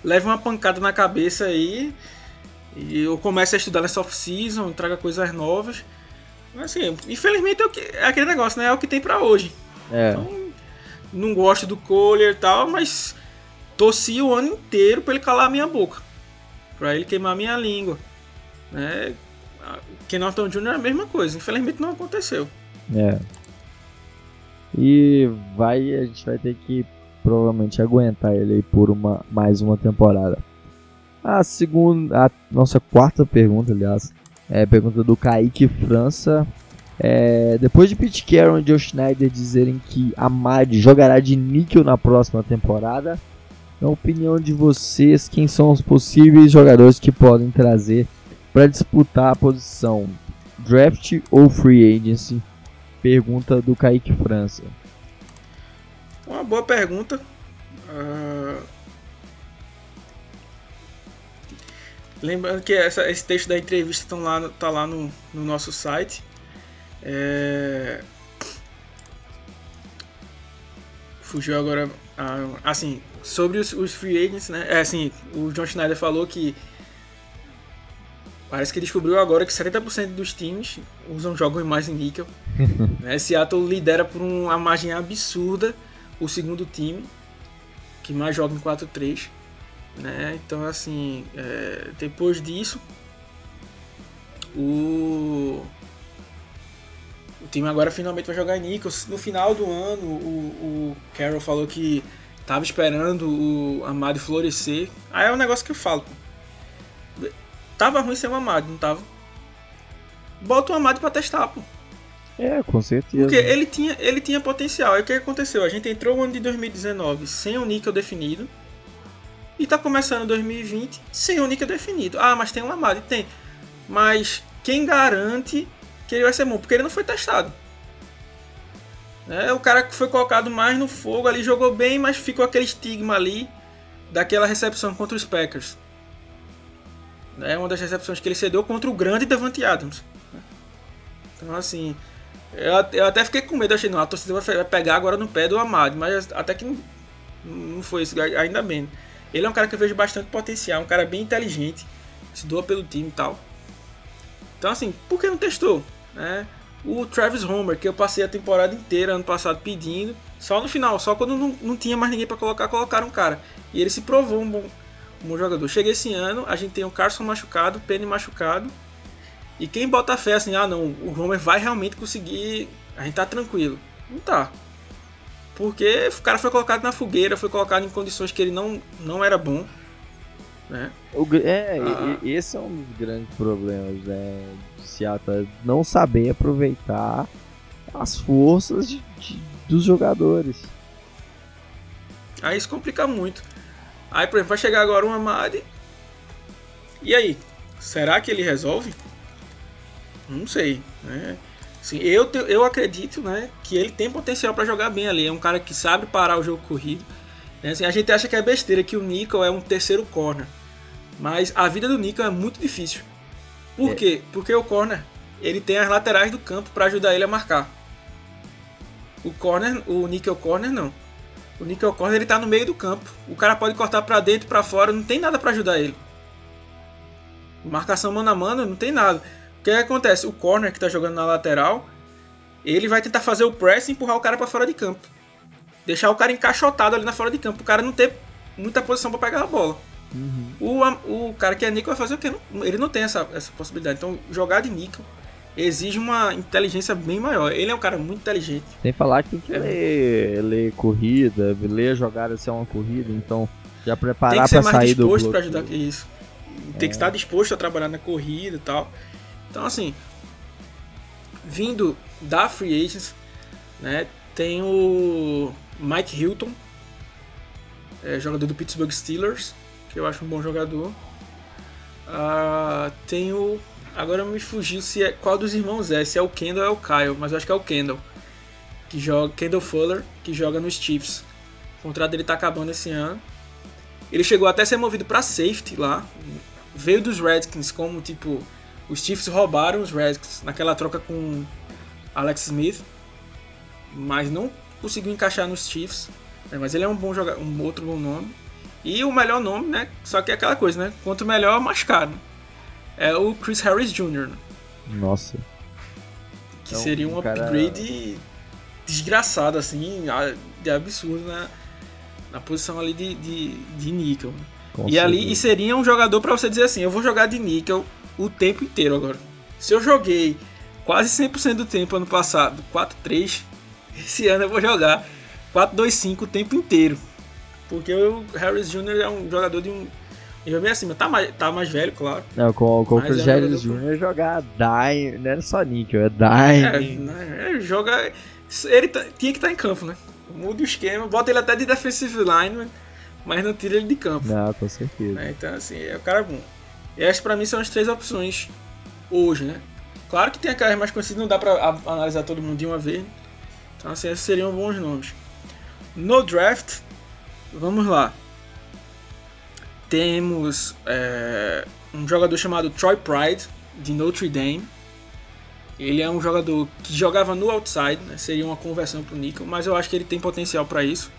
Leve uma pancada na cabeça aí. E eu começo a estudar nessa off-season, traga coisas novas. Mas assim, infelizmente é, o que, é aquele negócio, né? É o que tem pra hoje. É. Então, não gosto do Kohler e tal, mas torci o ano inteiro pra ele calar a minha boca. Pra ele queimar a minha língua. Né? Ken Norton Jr. é a mesma coisa. Infelizmente não aconteceu. É. E vai, a gente vai ter que provavelmente aguentar ele aí por uma, mais uma temporada. A segunda, a nossa quarta pergunta, aliás, é a pergunta do Kaique França. É, depois de Pete Carroll e Joe Schneider dizerem que Amad jogará de níquel na próxima temporada, na opinião de vocês, quem são os possíveis jogadores que podem trazer para disputar a posição? Draft ou Free Agency? Pergunta do Kaique França. Uma boa pergunta. Uh, Lembrando que essa, esse texto da entrevista tá lá, tá lá no, no nosso site. É... Fugiu agora. Ah, assim, sobre os, os, free agents, né? É, assim, o John Schneider falou que. Parece que descobriu agora que 70% dos times usam jogos mais em níquel. [LAUGHS] né? Seattle lidera por uma margem absurda o segundo time, que mais joga em 4-3. Né? Então, assim, é, depois disso, o, o time agora finalmente vai jogar em Nichols. No final do ano, o, o Carroll falou que tava esperando o Amado florescer. Aí é um negócio que eu falo. Pô. Tava ruim sem o Amado, não tava? Bota o Amado pra testar, pô. É, com certeza. Porque ele tinha, ele tinha potencial. Aí o que aconteceu? A gente entrou no ano de 2019 sem o níquel definido. E tá começando 2020 sem o níquel definido. Ah, mas tem um Amado. Tem. Mas quem garante que ele vai ser bom? Porque ele não foi testado. É, o cara que foi colocado mais no fogo ali jogou bem, mas ficou aquele estigma ali daquela recepção contra os Packers. É uma das recepções que ele cedeu contra o grande Devante Adams. Então, assim, eu, eu até fiquei com medo. Achei, não, a torcida vai pegar agora no pé do Amado, mas até que não, não foi isso, ainda bem. Ele é um cara que eu vejo bastante potencial, um cara bem inteligente, se doa pelo time e tal. Então, assim, por que não testou? Né? O Travis Homer, que eu passei a temporada inteira ano passado pedindo, só no final, só quando não, não tinha mais ninguém para colocar, colocaram um cara. E ele se provou um bom, um bom jogador. Chega esse ano, a gente tem o Carson machucado, o Penny machucado. E quem bota fé assim, ah não, o Homer vai realmente conseguir, a gente tá tranquilo. Não tá. Porque o cara foi colocado na fogueira, foi colocado em condições que ele não, não era bom. Né? O, é, ah. esse é um dos grandes problemas né, de Seattle, não saber aproveitar as forças de, de, dos jogadores. Aí isso complica muito. Aí, por exemplo, vai chegar agora um Amade. E aí? Será que ele resolve? Não sei. Né? Assim, eu, eu acredito né, que ele tem potencial para jogar bem ali. É um cara que sabe parar o jogo corrido. Né? Assim, a gente acha que é besteira que o Nickel é um terceiro corner. Mas a vida do Nickel é muito difícil. Por é. quê? Porque o corner ele tem as laterais do campo para ajudar ele a marcar. O corner, o nickel corner não. O nickel corner ele tá no meio do campo. O cara pode cortar para dentro, para fora, não tem nada para ajudar ele. Marcação mano a mano, não tem nada. O que, que acontece? O corner que tá jogando na lateral, ele vai tentar fazer o press e empurrar o cara para fora de campo. Deixar o cara encaixotado ali na fora de campo. O cara não ter muita posição para pegar a bola. Uhum. O, o cara que é níquel vai fazer o quê? Ele não tem essa, essa possibilidade. Então, jogar de níquel exige uma inteligência bem maior. Ele é um cara muito inteligente. Sem falar que tem que é. ler, ler corrida, ler a jogada se é uma corrida, então já preparar para sair do Tem que ser mais disposto para ajudar isso. Tem é. que estar disposto a trabalhar na corrida e tal. Então, assim, vindo da Free Agents, né, tem o Mike Hilton, é, jogador do Pittsburgh Steelers, que eu acho um bom jogador. Uh, tem o. Agora me fugiu se é qual dos irmãos é, se é o Kendall ou é o Kyle, mas eu acho que é o Kendall. Que joga. Kendall Fuller, que joga nos Chiefs. O contrato dele tá acabando esse ano. Ele chegou até a ser movido para safety lá. Veio dos Redskins como tipo. Os Chiefs roubaram os Redskins naquela troca com Alex Smith. Mas não conseguiu encaixar nos Chiefs. É, mas ele é um bom jogador, um outro bom nome. E o melhor nome, né? Só que é aquela coisa, né? Quanto melhor, mais caro. É o Chris Harris Jr. Né? Nossa. Que então, seria um upgrade desgraçado, assim, de absurdo na, na posição ali de, de, de níquel. Com e ali e seria um jogador para você dizer assim, eu vou jogar de níquel o tempo inteiro agora. Se eu joguei quase 100% do tempo ano passado, 4-3, esse ano eu vou jogar 4-2-5 o tempo inteiro. Porque o Harris Jr. é um jogador de um nível bem acima. Tá mais, tá mais velho, claro. Não, com, com o Chris é Harris Jr. jogar Dime, não era só níquel, é Dime. É, né, é, joga. Ele tá, tinha que estar tá em campo, né? Muda o esquema, bota ele até de defensive line, mas não tira ele de campo. Não, com certeza. É, então, assim, é o cara bom. E essas pra mim são as três opções hoje, né? Claro que tem aquelas mais conhecidas, não dá pra analisar todo mundo de uma vez. Então, assim, esses seriam bons nomes. No draft, Vamos lá. Temos é, um jogador chamado Troy Pride, de Notre Dame. Ele é um jogador que jogava no outside, né? seria uma conversão para o nickel, mas eu acho que ele tem potencial para isso.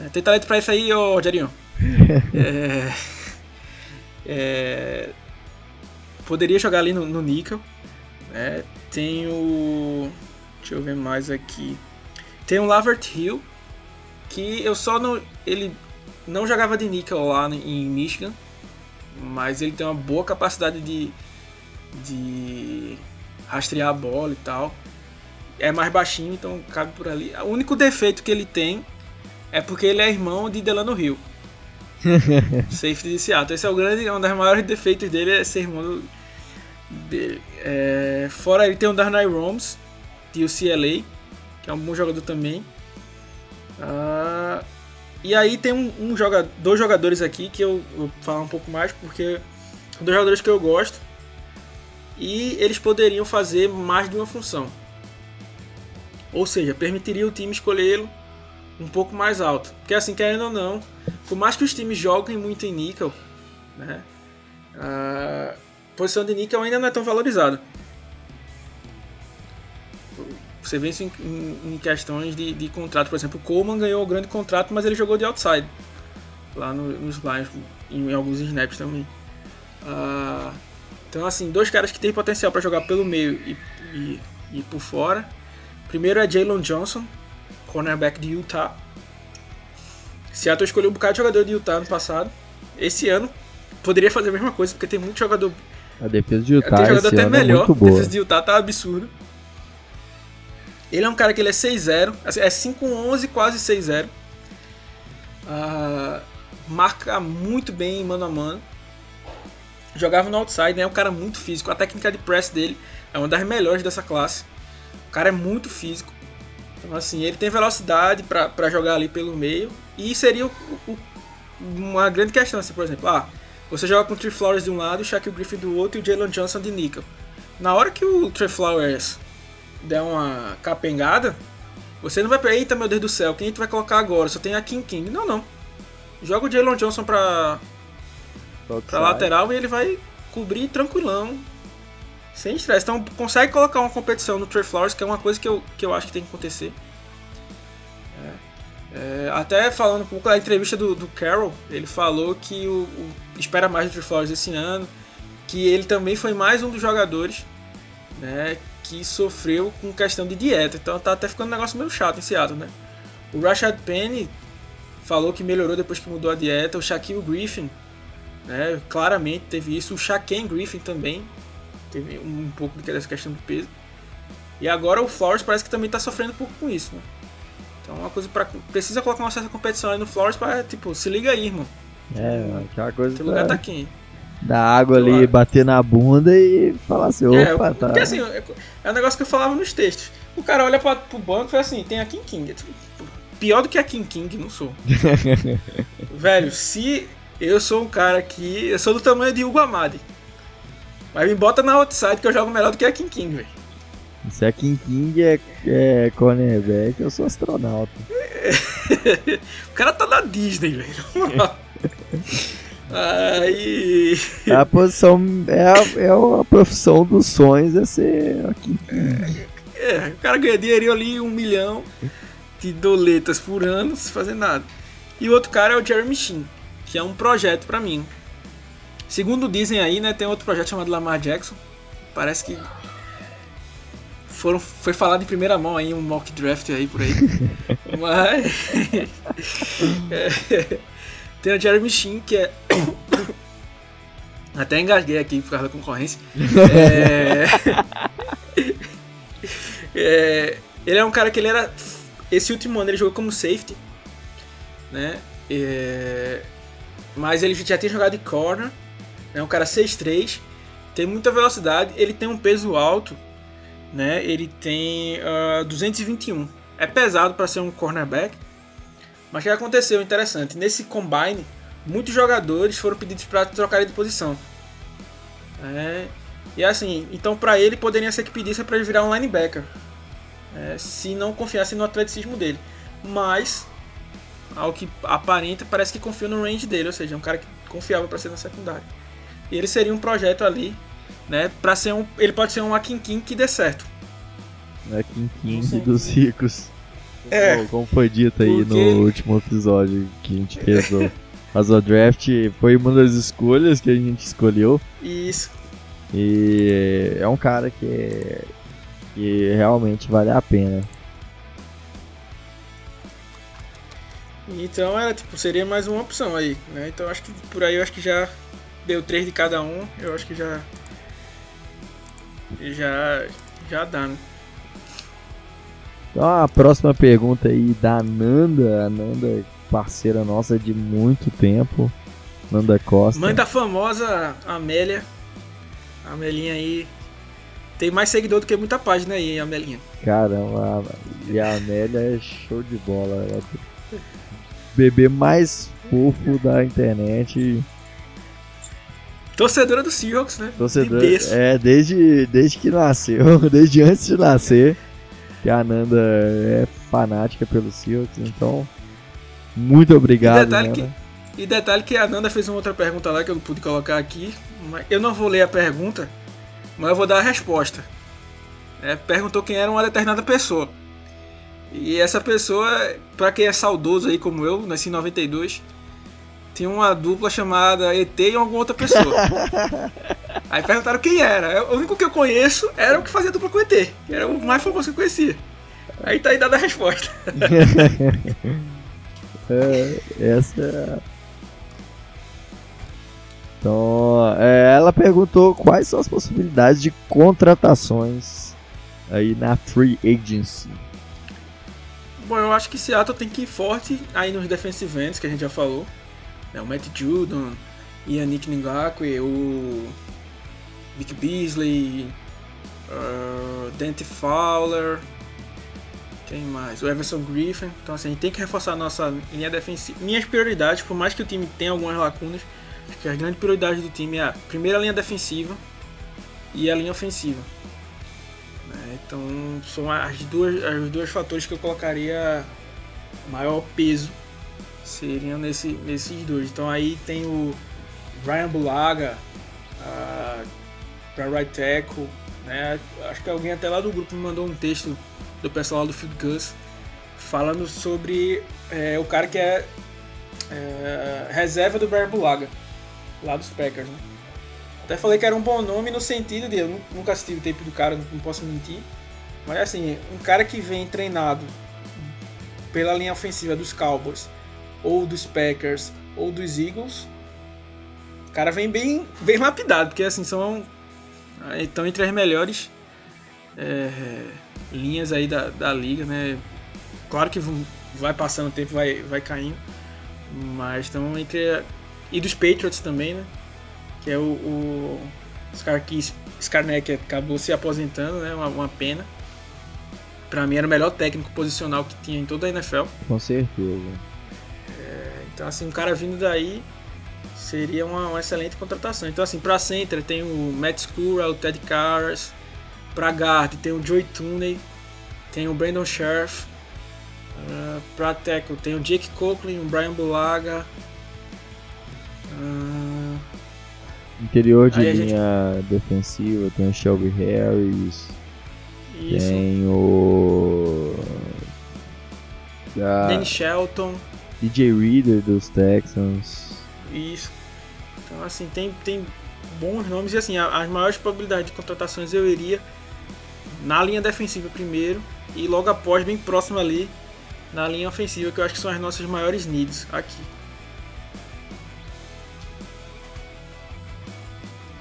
É, tem talento para isso aí, ô Rogerinho? [LAUGHS] é, é, poderia jogar ali no, no nickel. Né? Tem o. Deixa eu ver mais aqui. Tem o Lavert Hill, que eu só não. Ele não jogava de níquel lá em Michigan, mas ele tem uma boa capacidade de, de rastrear a bola e tal. É mais baixinho, então cabe por ali. O único defeito que ele tem é porque ele é irmão de Delano Hill. Safety de Seattle. Esse é o grande, um dos maiores defeitos dele é ser irmão dele. É, fora ele tem o Darnay Roms, de UCLA, que é um bom jogador também. Uh, e aí tem um, um jogador, dois jogadores aqui que eu vou falar um pouco mais, porque são dois jogadores que eu gosto. E eles poderiam fazer mais de uma função. Ou seja, permitiria o time escolhê-lo um pouco mais alto. Porque assim, querendo ou não, por mais que os times joguem muito em níquel, né, a posição de níquel ainda não é tão valorizada. Você vê isso em, em, em questões de, de, contrato. Por exemplo, o Coleman ganhou o grande contrato, mas ele jogou de outside. Lá no, nos Lions, em, em, alguns snaps também. Uh, então, assim, dois caras que têm potencial para jogar pelo meio e, e, e por fora. Primeiro é Jalen Johnson, cornerback de Utah. Seattle escolheu um bocado de jogador de Utah no passado. Esse ano poderia fazer a mesma coisa, porque tem muito jogador. A defesa de Utah tem jogador até é melhor. É a defesa de Utah tá absurdo. Ele é um cara que ele é 6-0, assim, é 5-11, quase 6-0. Uh, ah, marca muito bem mano a mano. Jogava no outside, né? É um cara muito físico. A técnica de press dele é uma das melhores dessa classe. O cara é muito físico. Então, assim, ele tem velocidade para jogar ali pelo meio. E seria o, o, uma grande questão, assim, por exemplo, ah, você joga com o Trey Flowers de um lado, o Shaquille Griffin do outro e o Jalen Johnson de nickel. Na hora que o Trey Flowers der uma capengada, você não vai para eita meu Deus do céu, quem a gente vai colocar agora? Só tem a King King. Não, não. Joga o Jalen Johnson pra, pra lateral e ele vai cobrir tranquilão. Sem estresse. Então consegue colocar uma competição no Trey Flowers, que é uma coisa que eu, que eu acho que tem que acontecer. É. É, até falando um pouco da entrevista do, do Carroll, ele falou que o, o, espera mais do Trey Flowers esse ano, que ele também foi mais um dos jogadores né, que sofreu com questão de dieta. Então tá até ficando um negócio meio chato em Seattle, né? O Rashad Penny falou que melhorou depois que mudou a dieta. O Shaquille Griffin, né, claramente teve isso. O Shaquem Griffin também teve um pouco dessa questão do peso. E agora o Flores parece que também está sofrendo um pouco com isso, né? Então é uma coisa para precisa colocar uma certa competição aí no Flores para tipo, se liga aí, irmão. É, aquela coisa. Teu lugar tá quente da água ali, bater na bunda e falar assim, é, opa, é, tá. Porque assim, é, é um negócio que eu falava nos textos. O cara olha pra, pro banco e fala assim, tem a King King. Pior do que a King King, não sou. [LAUGHS] Velho, se eu sou um cara que. Eu sou do tamanho de Hugo Amadi. Mas me bota na outside que eu jogo melhor do que a King King, velho. Se a King King é, é cornerback, eu sou astronauta. [LAUGHS] o cara tá na Disney, velho. [LAUGHS] Aí. É a posição. É a, é a profissão dos sonhos é ser aqui. É, é, o cara ganha dinheirinho ali, um milhão de doletas por ano, sem fazer nada. E o outro cara é o Jeremy Sheen, que é um projeto para mim. Segundo dizem aí, né, tem outro projeto chamado Lamar Jackson. Parece que foram, foi falado em primeira mão aí, um mock draft aí por aí. [LAUGHS] Mas. é, tem o Jeremy Sheen, que é. [COUGHS] Até engasguei aqui por causa da concorrência. é... [LAUGHS] é... Ele é um cara que ele era. Esse último ano ele jogou como safety. Né? É... Mas ele já tinha jogado de corner. É um cara 6'3. Tem muita velocidade. Ele tem um peso alto. Né? Ele tem uh, ah, 221. É pesado para ser um cornerback. Mas o que aconteceu interessante? Nesse combine, muitos jogadores foram pedidos para trocar de posição. É, e assim, então para ele poderia ser que pedisse para ele virar um linebacker. É, se não confiasse no atleticismo dele. Mas, ao que aparenta, parece que confia no range dele, ou seja, um cara que confiava para ser na secundária. E ele seria um projeto ali, né, para ser um, ele pode ser um Akin que dê certo. Akin dos ricos. É. Como foi dito aí Porque... no último episódio que a gente fez [LAUGHS] o Azul Draft, foi uma das escolhas que a gente escolheu. Isso. E é um cara que, que realmente vale a pena. Então era tipo, seria mais uma opção aí, né? Então acho que por aí eu acho que já deu três de cada um, eu acho que já já já dá, né? Então a próxima pergunta aí da Nanda, a Nanda é parceira nossa de muito tempo, Nanda Costa. Mãe da famosa Amélia, a Amelinha aí tem mais seguidor do que muita página aí, Amelinha. Caramba, e a Amélia é show de bola, ela é bebê mais fofo da internet. Torcedora do Seahawks, né? Torcedora, De é, desde, desde que nasceu, [LAUGHS] desde antes de nascer, que a Nanda é fanática pelo Seahawks, então muito obrigado, E detalhe Nanda. E detalhe que a Nanda fez uma outra pergunta lá que eu não pude colocar aqui. Mas eu não vou ler a pergunta, mas eu vou dar a resposta. É, perguntou quem era uma determinada pessoa. E essa pessoa, pra quem é saudoso aí como eu, nasci em 92, tinha uma dupla chamada ET e alguma outra pessoa. [LAUGHS] aí perguntaram quem era. O único que eu conheço era o que fazia dupla com ET, que era o mais famoso que eu conhecia. Aí tá aí dada a resposta. [LAUGHS] É, essa é Então, é, ela perguntou quais são as possibilidades de contratações aí na Free Agency. Bom, eu acho que Seattle tem que ir forte aí nos defensive ends, que a gente já falou. É, o Matt Judon, Yannick Ngakwe, o Vic Beasley, uh, Dante Fowler, quem mais? O Everson Griffin. Então assim, a gente tem que reforçar a nossa linha defensiva. Minhas prioridades, por mais que o time tenha algumas lacunas, acho que as grandes prioridades do time é a primeira linha defensiva e a linha ofensiva. né? Então são as duas, os dois fatores que eu colocaria maior peso seriam nesse, nesses dois. Então aí tem o Brian Bulaga uh, para right tackle, né? Acho que alguém até lá do grupo me mandou um texto do pessoal do Field Gus falando sobre é, o cara que é, é, reserva do Brian Bulaga lá dos Packers, né? Até falei que era um bom nome no sentido de eu nu- nunca assisti o tape do cara, não posso mentir. Mas assim, um cara que vem treinado pela linha ofensiva dos Cowboys, ou dos Packers, ou dos Eagles, o cara vem bem, bem lapidado, porque assim, são. Estão entre as melhores é, linhas aí da, da liga, né? Claro que vai passando o tempo, vai, vai caindo. Mas estão entre. E dos Patriots também, né? Que é o, o Skarkis- Skarnek acabou se aposentando, né? Uma, uma pena. Pra mim era o melhor técnico posicional que tinha em toda a NFL. Com certeza. Então, assim, um cara vindo daí seria uma, uma excelente contratação. Então, assim, pra center tem o Matt Skura, o Ted Karras. Pra guard tem o Joey Tooney, tem o Brandon Scherf. Uh, pra tackle tem o Jake Coughlin, o Brian Bulaga. Ah, Interior de Aí a gente- linha defensiva tem o Shelby Harris, isso. tem o. Da Danny Shelton. DJ Reader dos Texans. Isso. Então, assim, tem, tem bons nomes. E, assim, as maiores probabilidades de contratações eu iria na linha defensiva primeiro e logo após, bem próximo ali, na linha ofensiva, que eu acho que são as nossas maiores needs aqui.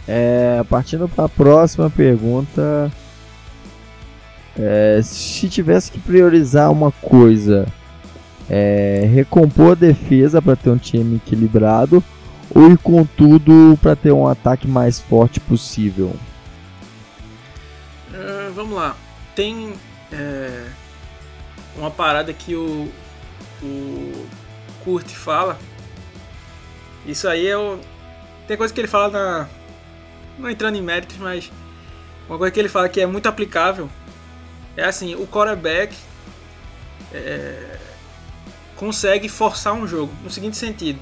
É, partindo para a próxima pergunta. é, se tivesse que priorizar uma coisa, é, recompor a defesa para ter um time equilibrado ou ir com tudo para ter um ataque mais forte possível? Ah, vamos lá. Tem é, uma parada que o, o Kurt fala. Isso aí é o. Tem coisa que ele fala na. Não entrando em méritos, mas. Uma coisa que ele fala que é muito aplicável é assim: o quarterback é, consegue forçar um jogo. No seguinte sentido: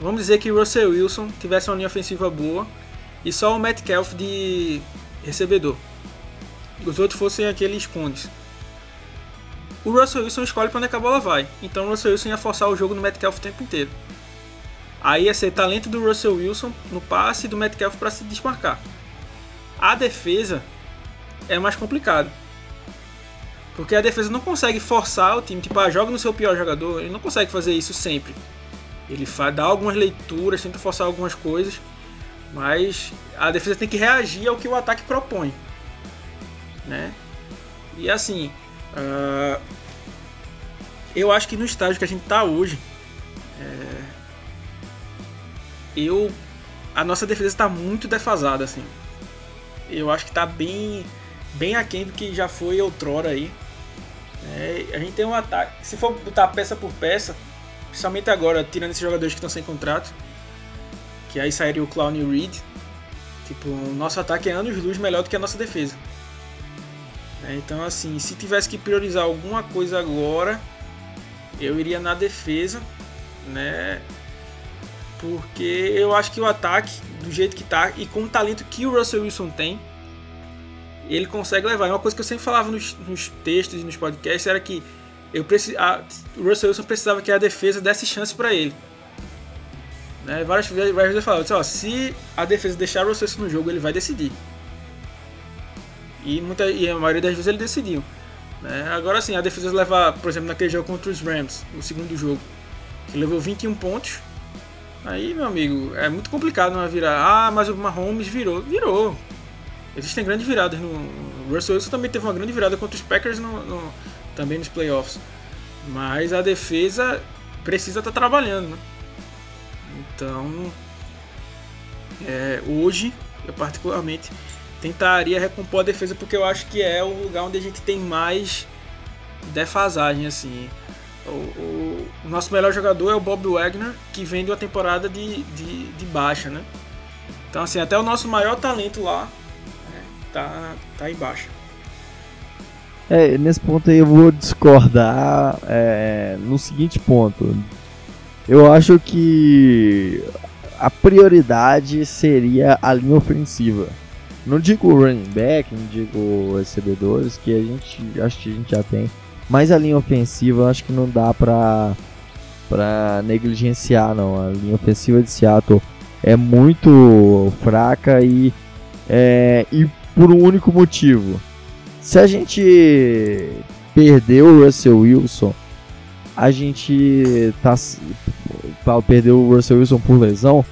vamos dizer que o Russell Wilson tivesse uma linha ofensiva boa e só o Metcalf de recebedor os outros fossem aqueles cones. O Russell Wilson escolhe para onde é a bola vai. Então o Russell Wilson ia forçar o jogo no Metcalf o tempo inteiro. Aí ia ser talento do Russell Wilson no passe e do Metcalf para se desmarcar. A defesa é mais complicado. Porque a defesa não consegue forçar o time, tipo, ah, joga no seu pior jogador, ele não consegue fazer isso sempre. Ele faz, dá algumas leituras, tenta forçar algumas coisas, mas a defesa tem que reagir ao que o ataque propõe. Né? E assim, uh, eu acho que no estágio que a gente está hoje, é, eu a nossa defesa está muito defasada assim. Eu acho que está bem bem aquém do que já foi outrora aí. É, a gente tem um ataque. Se for botar peça por peça, principalmente agora, tirando esses jogadores que estão sem contrato, que aí sairia o Clown e o Reed, tipo, o nosso ataque é anos luz melhor do que a nossa defesa. É, então, assim, se tivesse que priorizar alguma coisa agora, eu iria na defesa, né? Porque eu acho que o ataque, do jeito que tá, e com o talento que o Russell Wilson tem, ele consegue levar. E uma coisa que eu sempre falava nos, nos textos e nos podcasts era que eu preci, a, o Russell Wilson precisava que a defesa desse chance para ele. Né? Várias, várias vezes eu falava, ó, se a defesa deixar o Russell Wilson no jogo, ele vai decidir. E, muita, e a maioria das vezes ele decidiu. Né? Agora sim, a defesa levar, por exemplo, naquele jogo contra os Rams, o segundo jogo, que levou 21 pontos. Aí, meu amigo, é muito complicado não virar. Ah, mas o Mahomes virou. Virou. Existem grandes viradas no. O Russell Wilson também teve uma grande virada contra os Packers no, no, também nos playoffs. Mas a defesa precisa estar tá trabalhando. Né? Então, é, hoje, eu particularmente tentaria recompor a defesa porque eu acho que é o lugar onde a gente tem mais defasagem. assim. O, o, o nosso melhor jogador é o Bob Wagner, que vem de uma temporada de, de, de baixa. Né? Então, assim, até o nosso maior talento lá tá, tá embaixo. É, nesse ponto aí eu vou discordar é, no seguinte ponto. Eu acho que a prioridade seria a linha ofensiva. Não digo running back, não digo recebedores, que a gente acho que a gente já tem. Mas a linha ofensiva acho que não dá pra, pra negligenciar não. A linha ofensiva de Seattle é muito fraca e, é, e por um único motivo. Se a gente perdeu o Russell Wilson, a gente tá perdeu o Russell Wilson por lesão,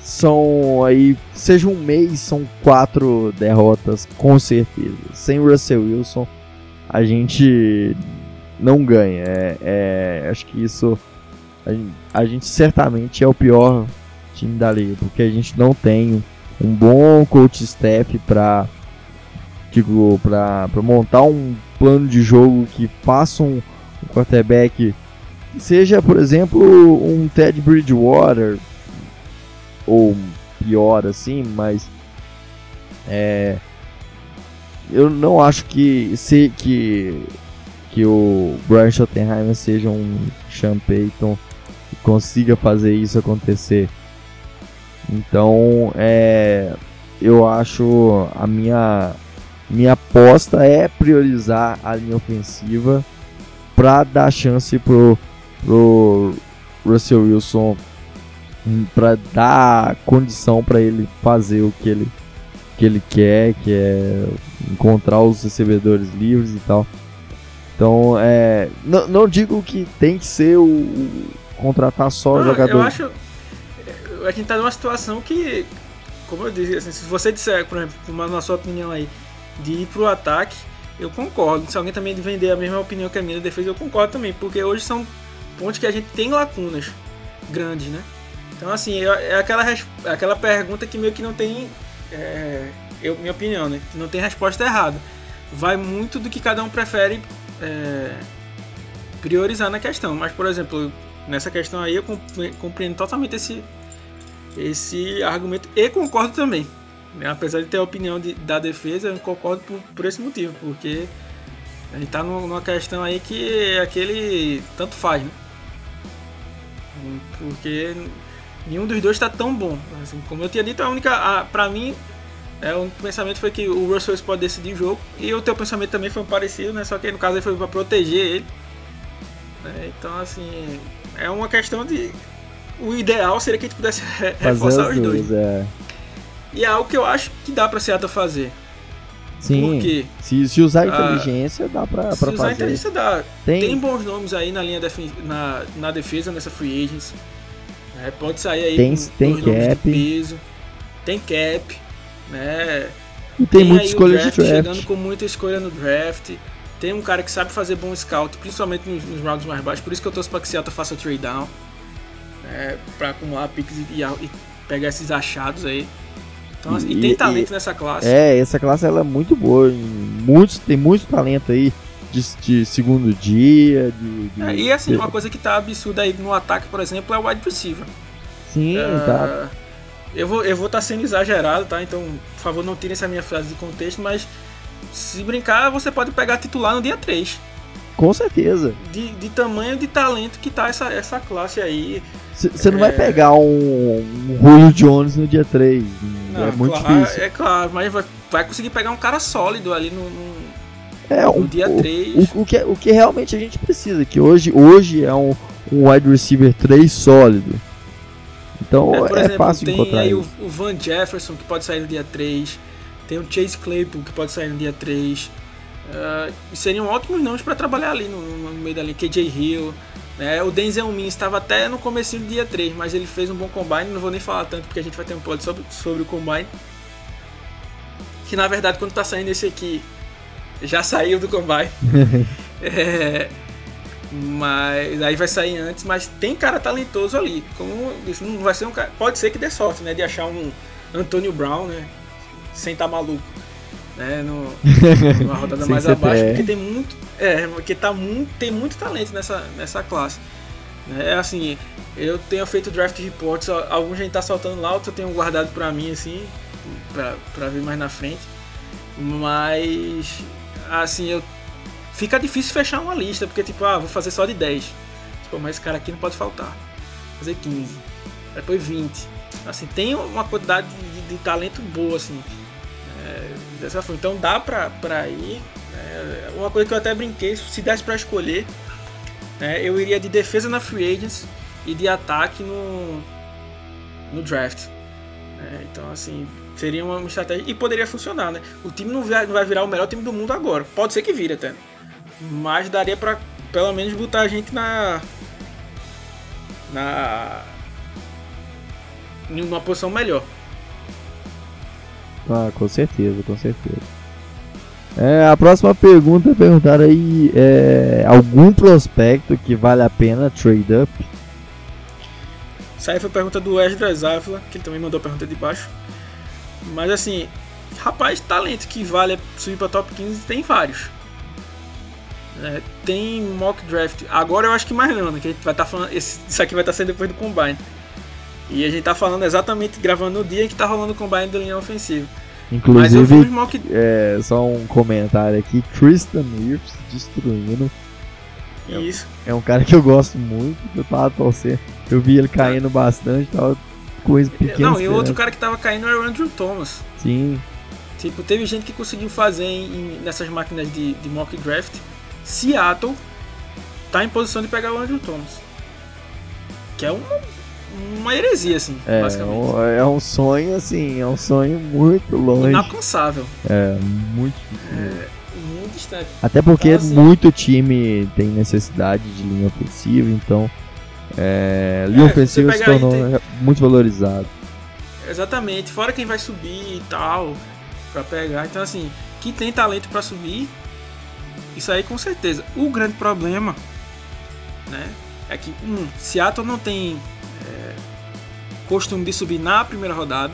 são aí, seja um mês, são quatro derrotas com certeza. Sem Russell Wilson, a gente não ganha. É, é acho que isso a gente, a gente certamente é o pior time da liga, porque a gente não tem um bom coach staff para digo para montar um plano de jogo que faça um, quarterback seja por exemplo um Ted Bridgewater ou pior assim mas é, eu não acho que se que que o Brian Schottenheimer seja um Sean Payton e consiga fazer isso acontecer então, é, eu acho a minha minha aposta é priorizar a linha ofensiva para dar chance pro, pro Russell Wilson hum, para dar condição para ele fazer o que ele que ele quer, que é encontrar os recebedores livres e tal. Então, é, não, não digo que tem que ser o, o contratar só não, jogador. Eu acho, a gente tá numa situação que, como eu disse, assim, se você disser, por exemplo, na sua opinião aí, de ir pro ataque, eu concordo. Se alguém também vender a mesma opinião que a minha defesa, eu concordo também, porque hoje são pontos que a gente tem lacunas grandes, né? Então, assim, é, é aquela, é aquela pergunta que meio que não tem, é, eu, minha opinião, né? Que não tem resposta errada. Vai muito do que cada um prefere é, priorizar na questão. Mas, por exemplo, nessa questão aí eu compreendo totalmente esse, esse argumento e concordo também. Apesar de ter a opinião de, da defesa, eu concordo por, por esse motivo, porque a gente tá numa questão aí que é aquele tanto faz, né? Porque nenhum dos dois está tão bom. Assim, como eu tinha dito, a única, a, pra mim, é, o pensamento foi que o Russell pode decidir o jogo e o teu pensamento também foi parecido, né? Só que no caso ele foi para proteger ele. Né? Então, assim, é uma questão de o ideal seria que a gente pudesse reforçar os dois. É. E é algo que eu acho que dá pra Seattle fazer. Sim. Porque Se, se usar a Ah, inteligência, dá pra, se pra usar a fazer. inteligência dá. Tem, Tem bons nomes aí na linha defen- na, na defesa nessa free agents. É, pode sair aí Tem- com tem cap. peso. Tem cap, né? e tem muita aí o escolha de draft draft. chegando com muita escolha no draft. Tem um cara que sabe fazer bom scout, principalmente nos, nos rounds mais baixos. Por isso que eu torço pra que Seattle faça trade down. É, pra acumular picks e, e pegar esses achados aí. Então, assim, e, E- tem e- talento nessa classe. É, essa classe ela é muito boa. Muitos, tem muito talento aí de, de segundo dia. De, de- É, e assim, uma coisa que tá absurda aí no ataque, por exemplo, é o wide receiver. Sim, tá. Ah, Eu vou eu vou estar sendo exagerado, tá? Então, por favor, não tire essa minha frase de contexto, mas se brincar, você pode pegar titular no dia 3. Com certeza. De, de tamanho de talento que tá essa, essa classe aí. Você não É. vai pegar um, um Julio Jones no dia 3. Não, é muito claro, difícil. É claro, mas vai, vai conseguir pegar um cara sólido ali no, no, É, um, dia o, 3. o, o que, o que realmente a gente precisa, que hoje, hoje é um, um wide receiver 3 sólido. Então É, é, exemplo, fácil tem encontrar aí o, isso. o Van Jefferson que pode sair no dia 3. Tem o Chase Claypool que pode sair no dia 3. Ah, e seriam ótimos nomes para trabalhar ali no, no meio da linha. KJ Hill. Né? O Denzel Mims estava até no começo do dia 3, mas ele fez um bom combine. Não vou nem falar tanto porque a gente vai ter um pod sobre, sobre o combine. Que na verdade, quando tá saindo esse aqui, já [LAUGHS] saiu do combine. [LAUGHS] É, mas aí vai sair antes, mas tem cara talentoso ali. Como disse, não vai ser um cara. Pode ser que dê sorte, né? De achar um Antônio Brown, né? Sem estar maluco. Né, no, [LAUGHS] numa rodada mais abaixo, porque tem muito. É, porque tá muito, tem muito talento nessa, nessa classe. É assim, eu tenho feito draft reports, alguns a gente tá soltando lá, outros eu tenho guardado pra mim, assim, pra, pra ver mais na frente. Mas, assim, eu fica difícil fechar uma lista, porque tipo, ah, vou fazer só de 10. Tipo, mas esse cara aqui não pode faltar. Vou fazer 15. Depois 20. Assim, tem uma quantidade de, de talento boa, assim. é, dessa forma. Então dá pra, pra ir. né? uma coisa que eu até brinquei, se desse pra escolher, né, eu iria de defesa na free agents e de ataque no, no draft. né? então, assim, seria uma estratégia. E poderia funcionar, né? O time não vai, não vai virar o melhor time do mundo agora. Pode ser que vire até. Mas daria pra pelo menos botar a gente na. Na. Em uma posição melhor. Ah, com certeza, com certeza. É, a próxima pergunta é perguntar aí é, algum prospecto que vale a pena trade up. Isso aí foi a pergunta do Esdras Ávila, que ele também mandou a pergunta de baixo. Mas assim, rapaz, talento que vale subir pra top 15 tem vários. É, tem mock draft. Agora eu acho que mais não, né? Que a gente vai estar falando. Esse, isso aqui vai estar sendo depois do combine. E a gente tá falando exatamente, gravando no dia que tá rolando o combine da linha uns Inclusive, mock. é, só um comentário aqui: Tristan Wirfs destruindo. Isso. É um cara que eu gosto muito, eu tava torcendo. Eu vi ele caindo bastante, tava com esse pequeno. Não, e o outro cara que tava caindo era o Andrew Thomas. Sim, Tipo, teve gente que conseguiu fazer em- em- nessas máquinas de, de mock draft. Seattle tá em posição de pegar o Andrew Thomas. Que é uma, uma heresia, assim, é basicamente. um, é um sonho, assim, é um sonho muito longe. Inalcançável. É, muito difícil. Muito distante. Até porque Então, assim- muito time tem necessidade de linha ofensiva, então é, linha É, ofensiva se tornou muito valorizado. Exatamente. Fora quem vai subir e tal. Pra pegar. Então, assim, que tem talento pra subir. Isso aí com certeza. O grande problema, né? É que, um, Seattle não tem é, costume de subir na primeira rodada.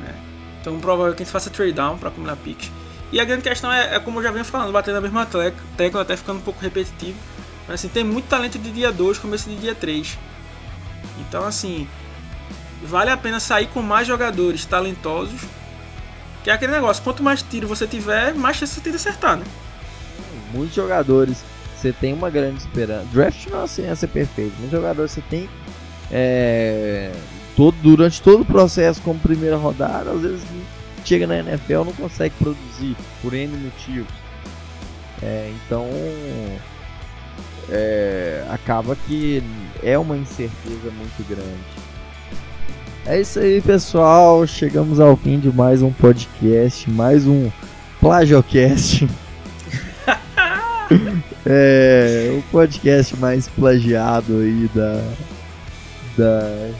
né? Então, provável que a gente faça trade down pra acumular picks. E a grande questão é, é como eu já venho falando, bater na mesma tecla até ficando um pouco repetitivo. Mas assim, tem muito talento de dia 2, começo de dia 3. Então assim, vale a pena sair com mais jogadores talentosos. Que é aquele negócio, quanto mais tiro você tiver, mais chance você tem de acertar, né? Muitos jogadores, você tem uma grande esperança. Draft não é assim, é ser perfeito. Jogadores você tem é, todo, durante todo o processo como primeira rodada, às vezes chega na NFL não consegue produzir por N motivos. É, então é, acaba que é uma incerteza muito grande. É isso aí, pessoal. Chegamos ao fim de mais um podcast, mais um Plagiocast. [LAUGHS] é o podcast mais plagiado aí da, da,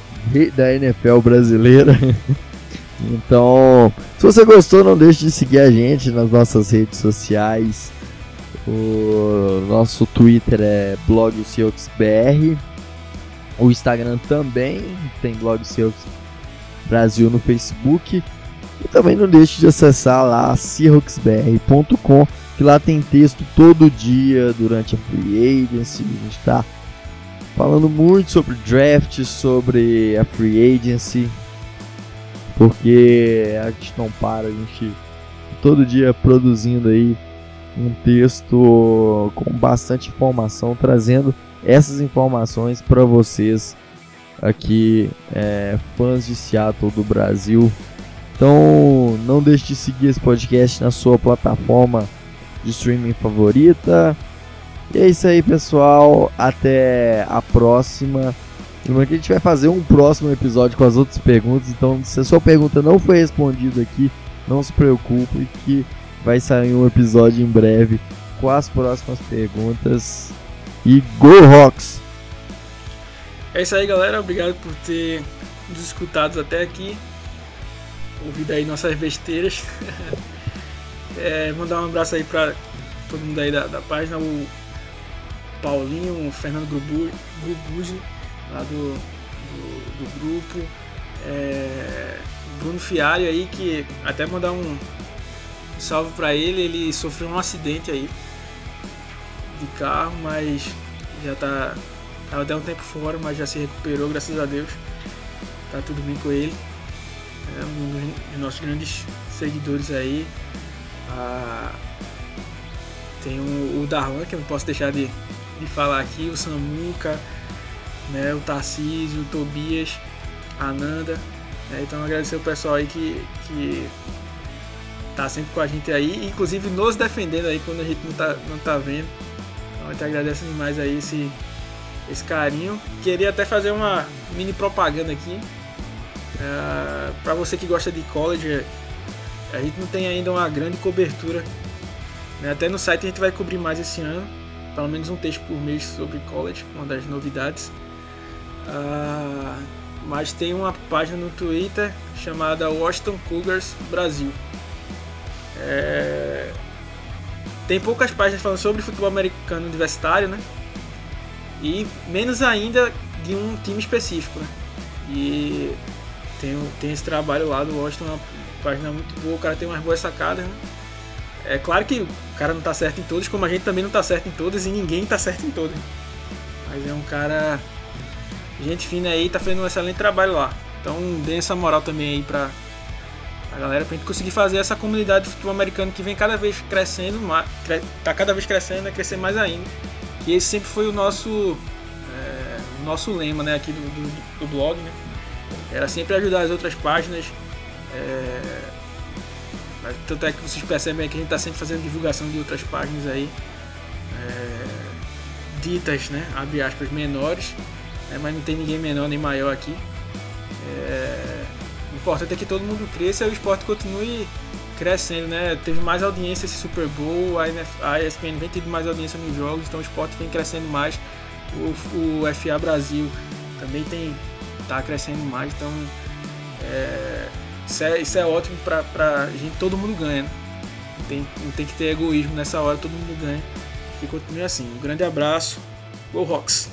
da NFL brasileira. [LAUGHS] Então, se você gostou, não deixe de seguir a gente nas nossas redes sociais. O nosso Twitter é blog O Instagram também tem blog Brasil no Facebook. E também não deixe de acessar lá seahawksbr.com, que lá tem texto todo dia durante a Free Agency. A gente está falando muito sobre draft, sobre a Free Agency, porque a gente não para, a gente todo dia produzindo aí um texto com bastante informação, trazendo essas informações para vocês aqui, é, fãs de Seattle do Brasil. Então, não deixe de seguir esse podcast na sua plataforma de streaming favorita. E é isso aí, pessoal. Até a próxima. Lembrando que a gente vai fazer um próximo episódio com as outras perguntas. Então, se a sua pergunta não foi respondida aqui, não se preocupe que vai sair um episódio em breve com as próximas perguntas. E Go Rocks! É isso aí, galera. Obrigado por ter nos escutado até aqui. Ouvido aí nossas besteiras. [LAUGHS] é, mandar um abraço aí pra todo mundo aí da, da página. O Paulinho, o Fernando Grubuzi, lá do, do, do grupo. É, Bruno Fialho aí, que até mandar um salve para ele. Ele sofreu um acidente aí de carro, mas já tá Tava até um tempo fora, mas já se recuperou, graças a Deus. Tá tudo bem com ele. É um dos nossos grandes seguidores aí. Ah, tem o, o que eu não posso deixar de, de falar aqui, o Samuca, né, o Tarcísio, o Tobias, a Nanda. Né, então agradecer o pessoal aí que, que tá sempre com a gente aí, inclusive nos defendendo aí quando a gente não tá, não tá vendo. Então a gente agradece demais aí esse, esse carinho. Queria até fazer uma mini propaganda aqui. Uh, é, para você que gosta de college, a gente não tem ainda uma grande cobertura. Né? Até no site a gente vai cobrir mais esse ano. Pelo menos um texto por mês sobre college, uma das novidades. Uh, mas tem uma página no Twitter chamada Washington Cougars Brasil. É... Tem poucas páginas falando sobre futebol americano universitário, né? e menos ainda de um time específico. Né? E tem, tem esse trabalho lá do Washington, página muito boa, o cara tem umas boas sacadas. Né? É claro que o cara não tá certo em todas, como a gente também não tá certo em todas e ninguém tá certo em todas. Mas é um cara, gente fina aí, tá fazendo um excelente trabalho lá. Então dê essa moral também aí pra, a galera pra gente conseguir fazer essa comunidade de futebol americano que vem cada vez crescendo, tá cada vez crescendo, vai crescer mais ainda. E esse sempre foi o nosso, é, nosso lema né, aqui do, do, do, blog. Né? Era sempre ajudar as outras páginas. É, tanto é que vocês percebem que a gente está sempre fazendo divulgação de outras páginas aí. É, ditas, né, abre aspas, menores. Né, mas não tem ninguém menor nem maior aqui. É, o importante é que todo mundo cresça e o esporte continue crescendo, né? Teve mais audiência esse Super Bowl, a, NF, a ESPN vem tendo mais audiência nos jogos, então o esporte vem crescendo mais. O, o FA Brasil também tem tá crescendo mais, então é, isso, é, isso é ótimo para pra gente, todo mundo ganha. Né? Não, tem, não tem que ter egoísmo nessa hora, todo mundo ganha. E continue assim. Um grande abraço. Go Rocks!